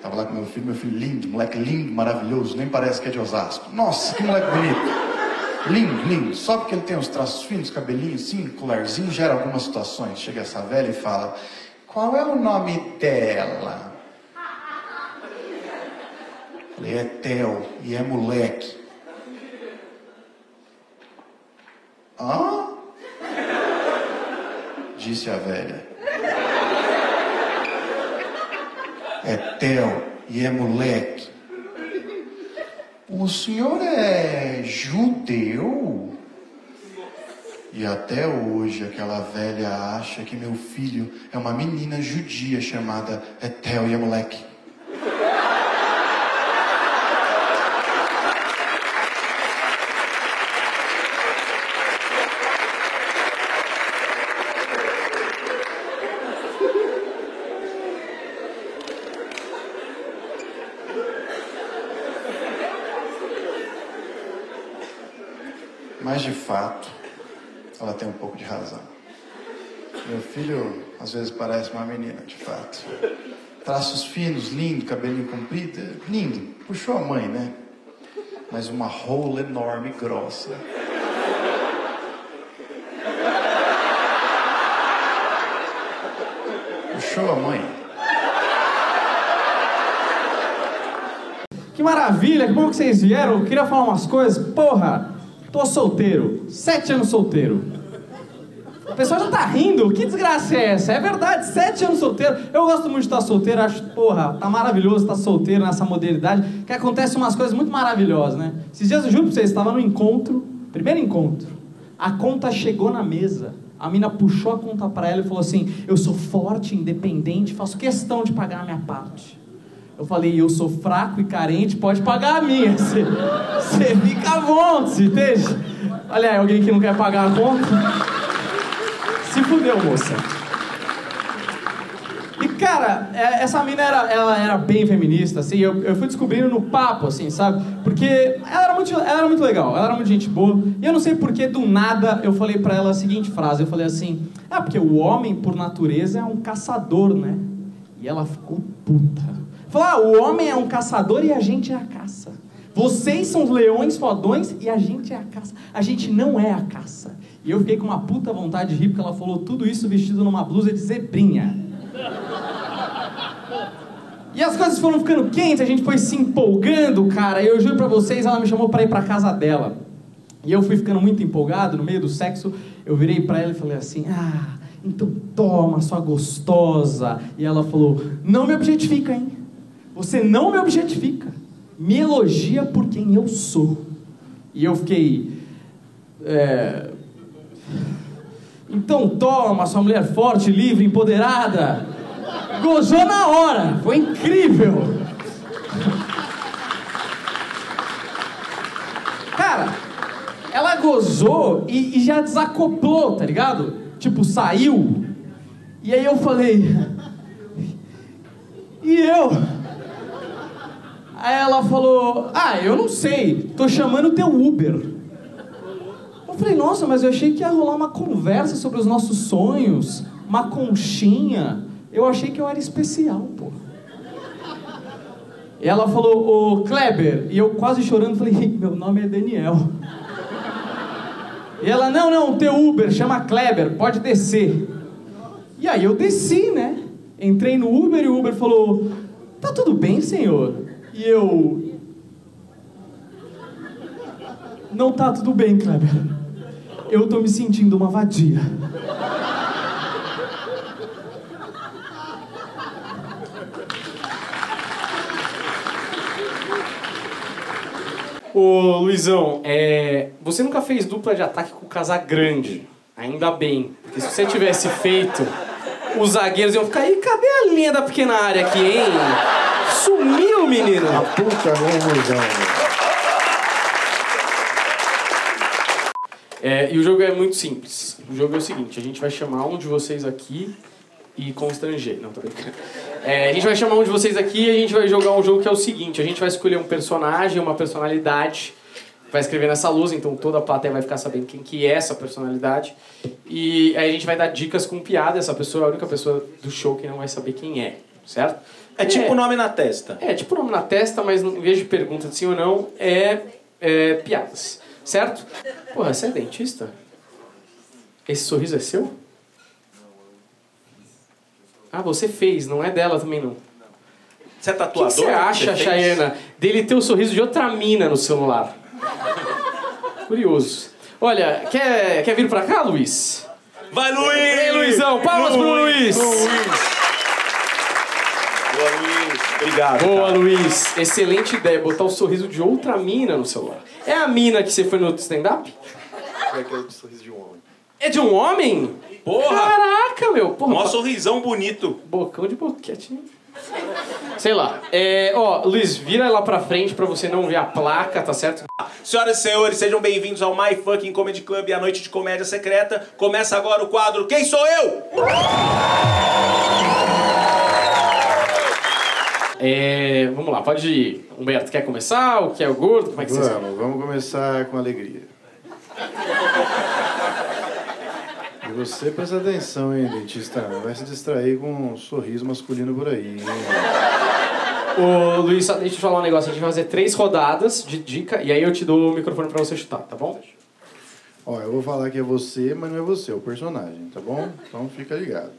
Tava lá com meu filho, meu filho lindo, moleque lindo, maravilhoso, nem parece que é de Osasco. Nossa, que moleque bonito. Lindo, lindo. Só porque ele tem os traços finos, cabelinho assim, colarzinho, gera algumas situações. Chega essa velha e fala: Qual é o nome dela? Falei: É Theo e é moleque. Hã? Disse a velha. É Theo e é moleque. O senhor é judeu? E até hoje aquela velha acha que meu filho é uma menina judia chamada Etel Yamulek. Mas de fato, ela tem um pouco de razão. Meu filho às vezes parece uma menina, de fato. Traços finos, lindo, cabelinho comprido, lindo. Puxou a mãe, né? Mas uma rola enorme grossa. Puxou a mãe. Que maravilha, que bom que vocês vieram. Eu queria falar umas coisas. Porra, tô solteiro. Sete anos solteiro. O pessoal já tá rindo. Que desgraça é essa? É verdade, sete anos solteiro. Eu gosto muito de estar solteiro. Acho, porra, tá maravilhoso estar solteiro nessa modernidade. Que acontece umas coisas muito maravilhosas, né? Esses dias eu juro pra vocês, estava no encontro, primeiro encontro. A conta chegou na mesa. A mina puxou a conta pra ela e falou assim: Eu sou forte, independente, faço questão de pagar a minha parte. Eu falei, eu sou fraco e carente, pode pagar a minha. *laughs* Você, você fica à vontade, entende? Olha aí, alguém que não quer pagar a conta. Se fudeu, moça. E cara, é- essa mina era, ela era bem feminista, assim, eu, eu fui descobrindo no papo, assim, sabe? Porque ela era, muito, ela era muito legal, ela era muito gente boa. E eu não sei porque do nada eu falei pra ela a seguinte frase, eu falei assim, é porque o homem por natureza é um caçador, né? E ela ficou puta. Falou, ah, o homem é um caçador e a gente é a caça. Vocês são leões fodões e a gente é a caça. A gente não é a caça. E eu fiquei com uma puta vontade de rir porque ela falou tudo isso vestido numa blusa de zebrinha. E as coisas foram ficando quentes, a gente foi se empolgando, cara. Eu juro pra vocês, ela me chamou pra ir pra casa dela. E eu fui ficando muito empolgado, no meio do sexo, eu virei pra ela e falei assim: Ah, então toma, sua gostosa. E ela falou: Não me objetifica, hein? Você não me objetifica. Me elogia por quem eu sou. E eu fiquei. é, Então toma, sua mulher forte, livre, empoderada. Gozou na hora. Foi incrível. Cara, ela gozou e, e já desacoplou, tá ligado? Tipo, saiu. E aí eu falei. E eu? Aí ela falou: Ah, eu não sei, tô chamando teu Uber. Eu falei: Nossa, mas eu achei que ia rolar uma conversa sobre os nossos sonhos, uma conchinha. Eu achei que eu era especial, pô. E ela falou: Ô Kleber, e eu quase chorando falei: Meu nome é Daniel. E ela: Não, não, teu Uber chama Kleber, pode descer. E aí eu desci, né? Entrei no Uber e o Uber falou: Tá tudo bem, senhor? E eu. Não tá tudo bem, Kleber. Eu tô me sentindo uma vadia. Ô, Luizão, é, você nunca fez dupla de ataque com o Casagrande. Ainda bem. Porque se você tivesse feito, os zagueiros iam ficar aí, cadê a linha da pequena área aqui, hein? Sumiu, menino! Puta confusão, É, e o jogo é muito simples. O jogo é o seguinte: a gente vai chamar um de vocês aqui e constranger. Não, tô brincando. É, a gente vai chamar um de vocês aqui e a gente vai jogar um jogo que é o seguinte: a gente vai escolher um personagem, uma personalidade, vai escrever nessa luz, então toda a plateia vai ficar sabendo quem que é essa personalidade. E aí a gente vai dar dicas com piada. Essa pessoa é a única pessoa do show que não vai saber quem é, certo? É tipo nome na testa. É, tipo nome na testa, mas em vez de pergunta de sim ou não, é, é piadas. Certo? Porra, você é dentista? Esse sorriso é seu? Ah, você fez, não é dela também não. Você é O que tatuador? você acha, fez? Chayana, dele ter o sorriso de outra mina no celular? Curioso. Olha, quer, quer vir pra cá, Luiz? Vai, Luiz! Ei, Luizão, palmas pro Luiz! Luiz. Obrigado. Boa, cara. Luiz. Excelente ideia, botar o sorriso de outra mina no celular. É a mina que você foi no stand-up? É aquele sorriso de um homem. É de um homem? Porra! Caraca, meu. Porra, Mó sorrisão bonito. Bocão de boquete. hein? Sei lá. É, ó, Luiz, vira lá pra frente pra você não ver a placa, tá certo? Senhoras e senhores, sejam bem-vindos ao My Fucking Comedy Club, a noite de comédia secreta. Começa agora o quadro Quem Sou Eu? É, vamos lá, pode ir. Humberto, quer começar? O que é o gordo? Como é que você Vamos, vamos começar com alegria. E você presta atenção, hein, dentista? Não vai se distrair com um sorriso masculino por aí, hein? Ô, Luiz, deixa eu te falar um negócio. A gente vai fazer três rodadas de dica e aí eu te dou o microfone pra você chutar, tá bom? Ó, eu vou falar que é você, mas não é você, é o personagem, tá bom? Então fica ligado.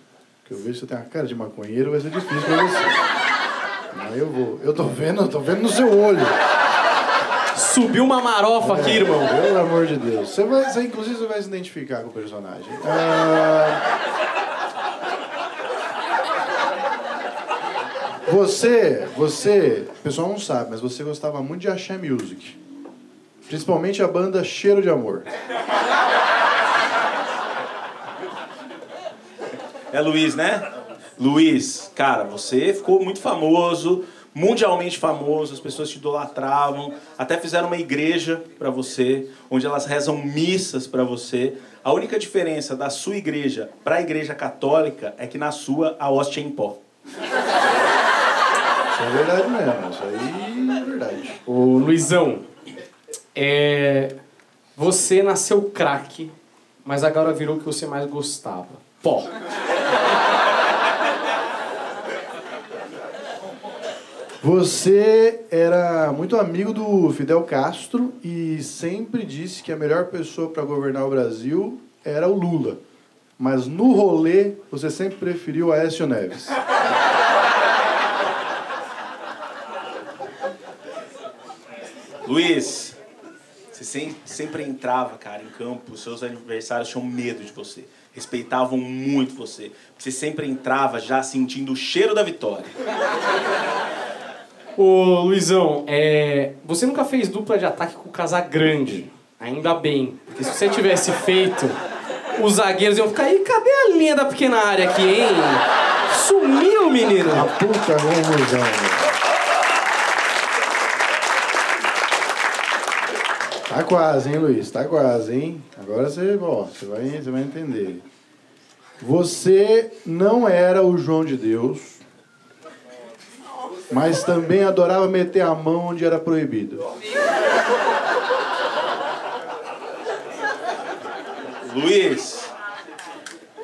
Porque eu vejo que você tem uma cara de maconheiro, vai ser difícil pra você. Mas eu vou. Eu tô vendo, eu tô vendo no seu olho. Subiu uma marofa aqui, irmão. Pelo amor de Deus. Você vai, você, inclusive, você vai se identificar com o personagem. Ah, Você, você, o pessoal não sabe, mas você gostava muito de Axé Music. Principalmente a banda Cheiro de Amor. É Luiz, né? Luiz, cara, você ficou muito famoso, mundialmente famoso, as pessoas te idolatravam, até fizeram uma igreja pra você, onde elas rezam missas pra você. A única diferença da sua igreja pra a igreja católica é que na sua a hóstia é em pó. Isso é verdade mesmo, isso aí é verdade. Ô, Luizão, é... você nasceu craque, mas agora virou o que você mais gostava. Pó. Você era muito amigo do Fidel Castro e sempre disse que a melhor pessoa para governar o Brasil era o Lula. Mas no rolê, você sempre preferiu Aécio Neves. Luiz, você sem- sempre entrava, cara, em campo, os seus adversários tinham medo de você. Respeitavam muito você. Você sempre entrava já sentindo o cheiro da vitória. Ô, Luizão, é... você nunca fez dupla de ataque com o Casagrande. Ainda bem. Porque se você tivesse feito, os zagueiros iam ficar, Ih, cadê a linha da pequena área aqui, hein? Sumiu, menino! A puta confusão. Tá quase, hein, Luiz? Tá quase, hein? Agora você, ó, você vai, você vai entender. Você não era o João de Deus, mas também adorava meter a mão onde era proibido. Luiz,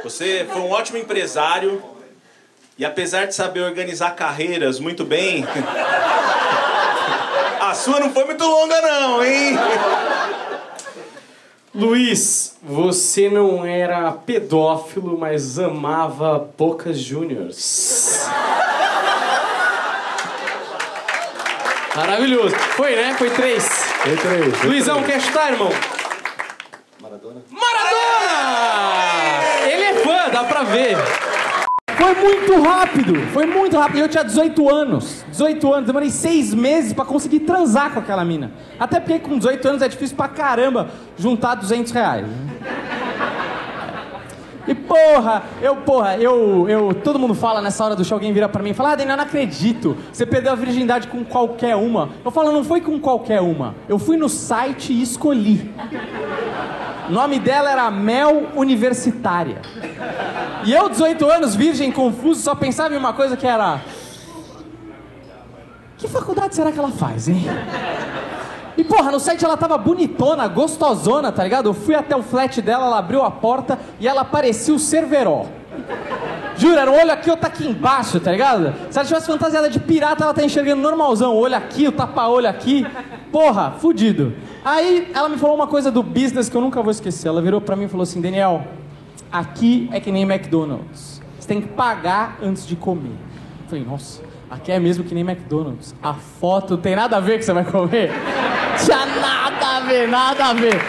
você foi um ótimo empresário e apesar de saber organizar carreiras muito bem, *laughs* a sua não foi muito longa não, hein? Luiz, você não era pedófilo, mas amava Bocas Juniors. Maravilhoso. Foi, né? Foi três. Foi três. foi Luizão, três. quer chutar, irmão? Maradona? Maradona! Ele é fã, dá pra ver. Foi muito rápido, foi muito rápido. Eu tinha 18 anos. 18 anos, demorei seis meses pra conseguir transar com aquela mina. Até porque com 18 anos é difícil pra caramba juntar 200 reais. E porra, eu, porra, eu, eu, todo mundo fala nessa hora do show, alguém vira pra mim e fala, ah, Daniel, não acredito, você perdeu a virgindade com qualquer uma. Eu falo, não foi com qualquer uma, eu fui no site e escolhi. O nome dela era Mel Universitária. E eu, 18 anos, virgem, confuso, só pensava em uma coisa que era. Que faculdade será que ela faz, hein? E porra, no site ela tava bonitona, gostosona, tá ligado? Eu fui até o flat dela, ela abriu a porta e ela parecia o Cerveró. Juro, era um olho aqui, outro aqui embaixo, tá ligado? Se ela tivesse fantasiada de pirata, ela tá enxergando normalzão. O olho aqui, o tapa-olho aqui. Porra, fudido. Aí ela me falou uma coisa do business que eu nunca vou esquecer. Ela virou pra mim e falou assim: Daniel, aqui é que nem McDonald's. Você tem que pagar antes de comer. Eu falei, nossa, aqui é mesmo que nem McDonald's. A foto tem nada a ver que você vai comer? Tinha nada a ver, nada a ver.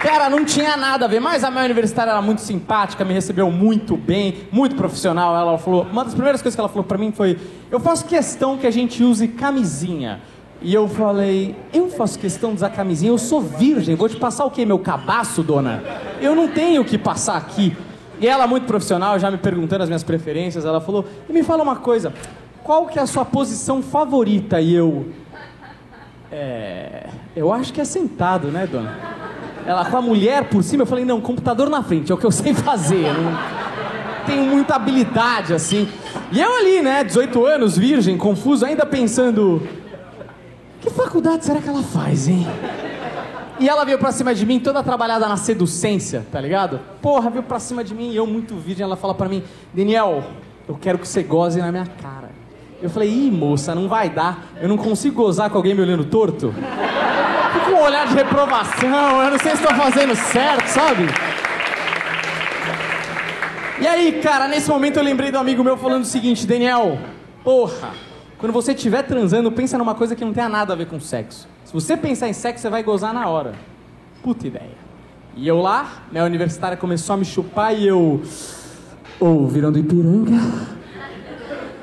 Cara, não tinha nada a ver, mas a minha universitária era muito simpática, me recebeu muito bem, muito profissional. Ela falou, uma das primeiras coisas que ela falou pra mim foi: Eu faço questão que a gente use camisinha. E eu falei, eu faço questão de usar camisinha, eu sou virgem, vou te passar o quê, meu cabaço, dona? Eu não tenho o que passar aqui. E ela, muito profissional, já me perguntando as minhas preferências, ela falou, e me fala uma coisa, qual que é a sua posição favorita? E eu, é, eu acho que é sentado, né, dona? Ela com a mulher por cima, eu falei, não, computador na frente, é o que eu *laughs* sei fazer. Eu não tenho muita habilidade, assim. E eu ali, né, 18 anos, virgem, confuso, ainda pensando, que faculdade será que ela faz, hein? E ela veio pra cima de mim, toda trabalhada na seducência, tá ligado? Porra, veio pra cima de mim e eu, muito virgem, ela fala pra mim: Daniel, eu quero que você goze na minha cara. Eu falei: ih, moça, não vai dar. Eu não consigo gozar com alguém me olhando torto. Fico com um olhar de reprovação, eu não sei se estou fazendo certo, sabe? E aí, cara, nesse momento eu lembrei do amigo meu falando o seguinte: Daniel, porra. Quando você estiver transando, pensa numa coisa que não tenha nada a ver com sexo. Se você pensar em sexo, você vai gozar na hora. Puta ideia. E eu lá, minha universitária começou a me chupar e eu. Ou oh, virando Ipiranga.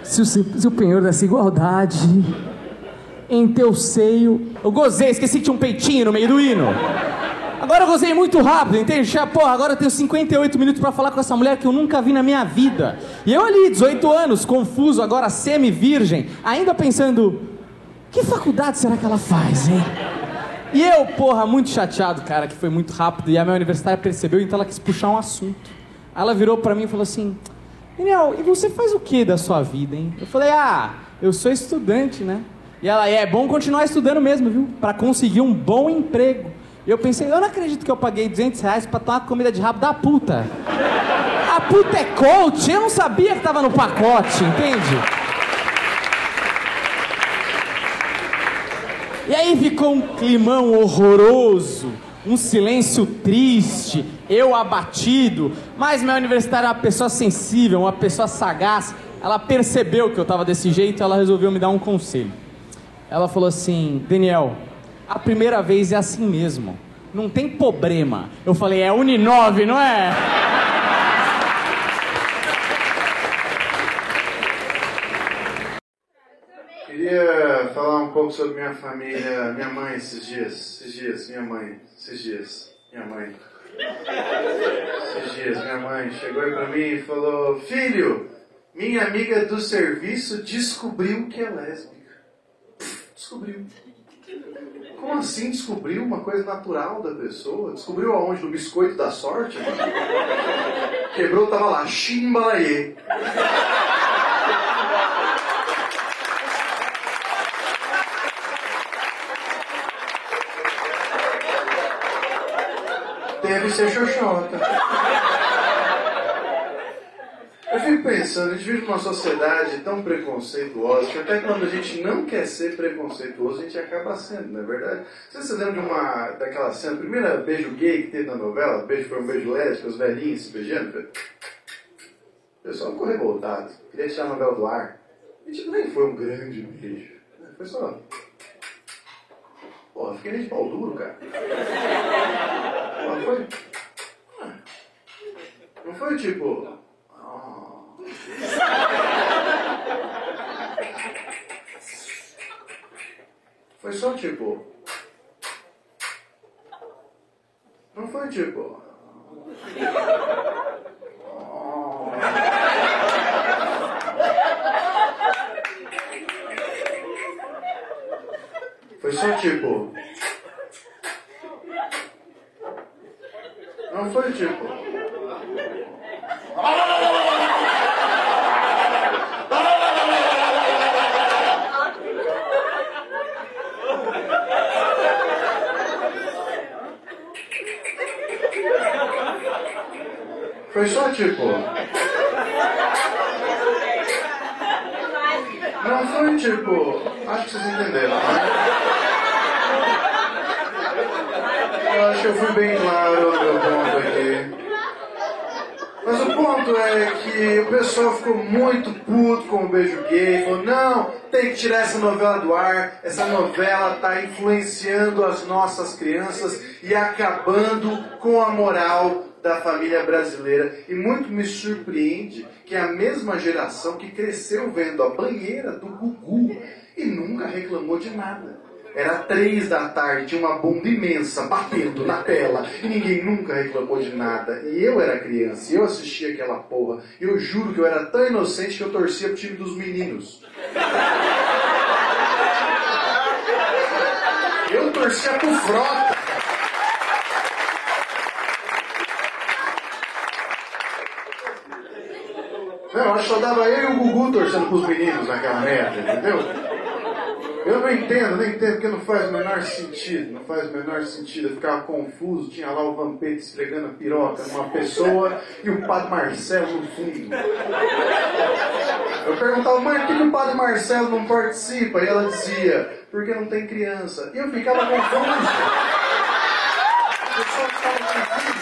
Se o, se o penhor dessa igualdade em teu seio. Eu gozei, esqueci que tinha um peitinho no meio do hino. Agora eu gozei muito rápido, entende? Porra, agora eu tenho 58 minutos para falar com essa mulher que eu nunca vi na minha vida. E eu ali, 18 anos, confuso, agora semi-virgem, ainda pensando: que faculdade será que ela faz, hein? E eu, porra, muito chateado, cara, que foi muito rápido. E a minha universitária percebeu, então ela quis puxar um assunto. Aí ela virou para mim e falou assim: Daniel, e você faz o que da sua vida, hein? Eu falei: Ah, eu sou estudante, né? E ela: É bom continuar estudando mesmo, viu? Para conseguir um bom emprego. E eu pensei, eu não acredito que eu paguei 200 reais pra tomar comida de rabo da puta. A puta é coach, eu não sabia que tava no pacote, entende? E aí ficou um climão horroroso, um silêncio triste, eu abatido, mas minha universitária é uma pessoa sensível, uma pessoa sagaz. Ela percebeu que eu tava desse jeito, ela resolveu me dar um conselho. Ela falou assim: Daniel, a primeira vez é assim mesmo. Não tem problema. Eu falei, é Uninove, não é? Queria falar um pouco sobre minha família, minha mãe esses dias. Esses dias, minha mãe. Esses dias, minha mãe. Esses dias, minha mãe chegou aí pra mim e falou: Filho, minha amiga do serviço descobriu que é lésbica. Descobriu. Como assim descobriu uma coisa natural da pessoa? Descobriu aonde? No biscoito da sorte? Quebrou, tava lá, chimbalaê. Deve ser xoxota. Eu fico pensando, a gente vive numa sociedade tão preconceituosa que até quando a gente não quer ser preconceituoso, a gente acaba sendo, não é verdade? Você se lembra de uma, daquela cena, primeira beijo gay que teve na novela? Beijo foi um beijo lésbico, os velhinhos se beijando? O pessoal ficou revoltado, queria tirar a novela do ar. E tipo, nem foi um grande beijo. né? Foi só. Porra, fiquei de pau duro, cara. Foi. Não foi tipo. Foi só tipo. Não foi tipo. Foi só tipo. Não foi tipo. Foi só tipo. Não, foi tipo, acho que vocês entenderam. né? Eu acho que eu fui bem claro no meu ponto aqui. Mas o ponto é que o pessoal ficou muito puto com o beijo gay, falou, não, tem que tirar essa novela do ar, essa novela está influenciando as nossas crianças e acabando com a moral da família brasileira. E muito me surpreende que a mesma geração que cresceu vendo a banheira do Gugu e nunca reclamou de nada. Era três da tarde, tinha uma bunda imensa batendo na tela e ninguém nunca reclamou de nada. E eu era criança, e eu assistia aquela porra. E eu juro que eu era tão inocente que eu torcia pro time dos meninos. Eu torcia pro Frota. Não, acho que só dava eu e o Gugu torcendo pros meninos naquela merda, entendeu? Eu não entendo, não entendo, porque não faz o menor sentido. Não faz o menor sentido. Eu ficava confuso. Tinha lá o Vampeta esfregando a piroca numa pessoa e o Padre Marcelo no fundo. Eu perguntava, mãe, por que o Padre Marcelo não participa? E ela dizia, porque não tem criança. E eu ficava confuso. A pessoa ficava confusa.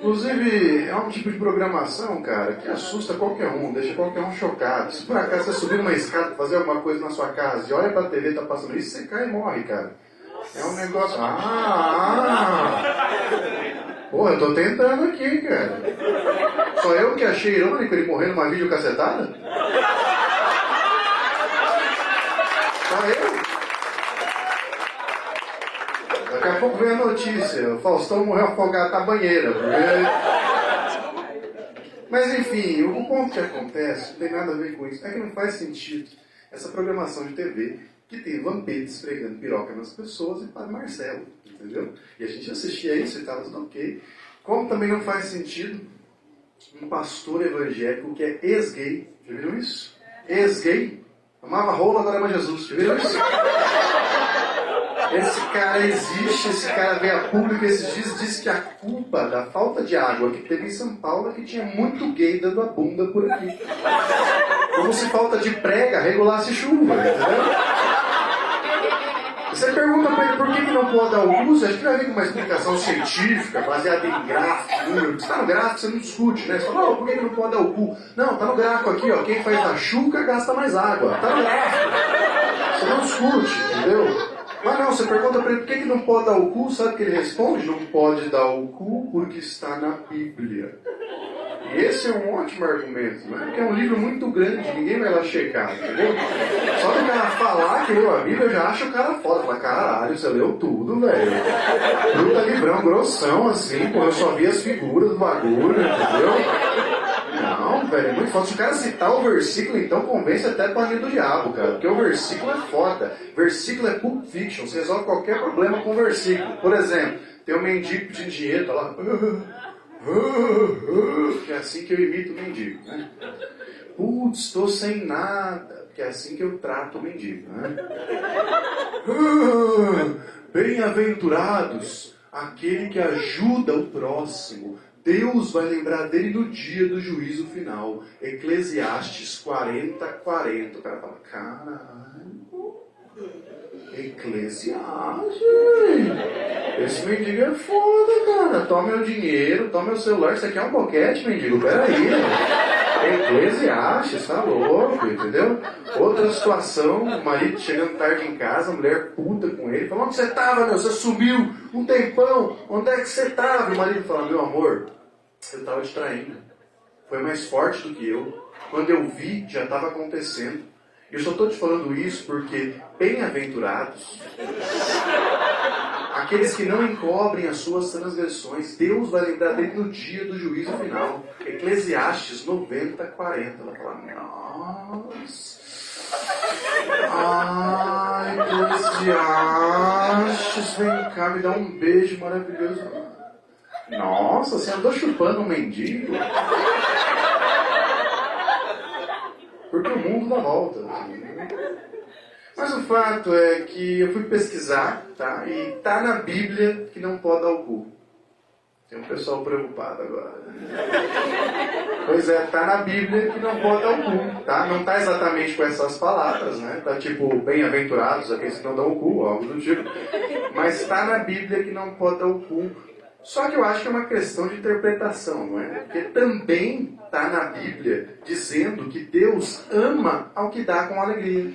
Inclusive, é um tipo de programação, cara, que assusta qualquer um, deixa qualquer um chocado. Se por acaso você subir uma escada, fazer alguma coisa na sua casa e olha pra TV tá passando isso, você cai e morre, cara. É um negócio. Ah! Porra, eu tô tentando aqui, cara. Só eu que achei irônico ele morrer numa videocassetada? Só eu? Daqui a pouco vem a notícia, o Faustão morreu afogado na banheira. porque- Mas enfim, o ponto que acontece não tem nada a ver com isso. É que não faz sentido essa programação de TV que tem Vampeta esfregando piroca nas pessoas e Padre Marcelo, entendeu? E a gente assistia isso e estava tudo ok. Como também não faz sentido um pastor evangélico que é ex-gay, já viram isso? Ex-gay, amava rola, agora ama Jesus, já viram isso? Esse cara existe, esse cara veio a público esses dias disse que a culpa da falta de água que teve em São Paulo é que tinha muito gay dando a bunda por aqui. Como se falta de prega regulasse chuva, entendeu? Você pergunta pra ele por que, que não pode dar o uso, acho que vai vir com uma explicação científica, baseada em gráfico, número. Se tá no gráfico, você não discute, né? Você fala, não, por que, que não pode dar o cu? Não, tá no gráfico aqui, ó. Quem faz a chuca gasta mais água. Tá no gráfico. Você não discute, entendeu? Mas não, você pergunta pra ele por que, que não pode dar o cu, sabe que ele responde? Não pode dar o cu porque está na Bíblia. E esse é um ótimo argumento, né? Porque é um livro muito grande, ninguém vai lá checar, entendeu? Só do cara falar que leu a Bíblia, eu já acho o cara foda. Fala, caralho, você leu tudo, velho. Bruta livrão, grossão, assim, pô, eu só vi as figuras do bagulho, entendeu? Velho, é muito foda. Se o cara citar o versículo, então convence até para do diabo, cara. Porque o versículo é foda. Versículo é Pulp Fiction. Você resolve qualquer problema com o versículo. Por exemplo, tem um mendigo pedindo dinheiro, tá lá. Que é assim que eu imito o mendigo, né? Putz, estou sem nada. Que é assim que eu trato o mendigo, né? Bem-aventurados aquele que ajuda o próximo. Deus vai lembrar dele no dia do juízo final. Eclesiastes 40, 40. O cara fala, caralho. Eclesiastes. Esse mendigo é foda, cara. Toma meu dinheiro, toma meu celular. Isso aqui é um boquete, mendigo. Peraí. Eclesiastes, tá louco, entendeu? Outra situação, o marido chegando tarde em casa, a mulher puta com ele, falou, onde você tava, meu? Você sumiu um tempão, onde é que você tava? E o marido fala, meu amor, eu tava te traindo. Foi mais forte do que eu. Quando eu vi, já estava acontecendo. Eu só estou te falando isso porque bem-aventurados aqueles que não encobrem as suas transgressões, Deus vai lembrar dele no dia do juízo final. Eclesiastes 90, 40. Ela fala, nossa. Ai, Eclesiastes, vem cá, me dá um beijo maravilhoso. Nossa, você andou chupando um mendigo? Porque o mundo dá volta. Mas o fato é que eu fui pesquisar, tá? E tá na Bíblia que não pode dar o cu. Tem um pessoal preocupado agora. Pois é, tá na Bíblia que não pode dar o cu, tá? Não tá exatamente com essas palavras, né? Tá tipo, bem-aventurados aqueles que não dão o cu, algo do tipo. Mas tá na Bíblia que não pode dar o cu. Só que eu acho que é uma questão de interpretação, não é? Porque também tá na Bíblia dizendo que Deus ama ao que dá com alegria.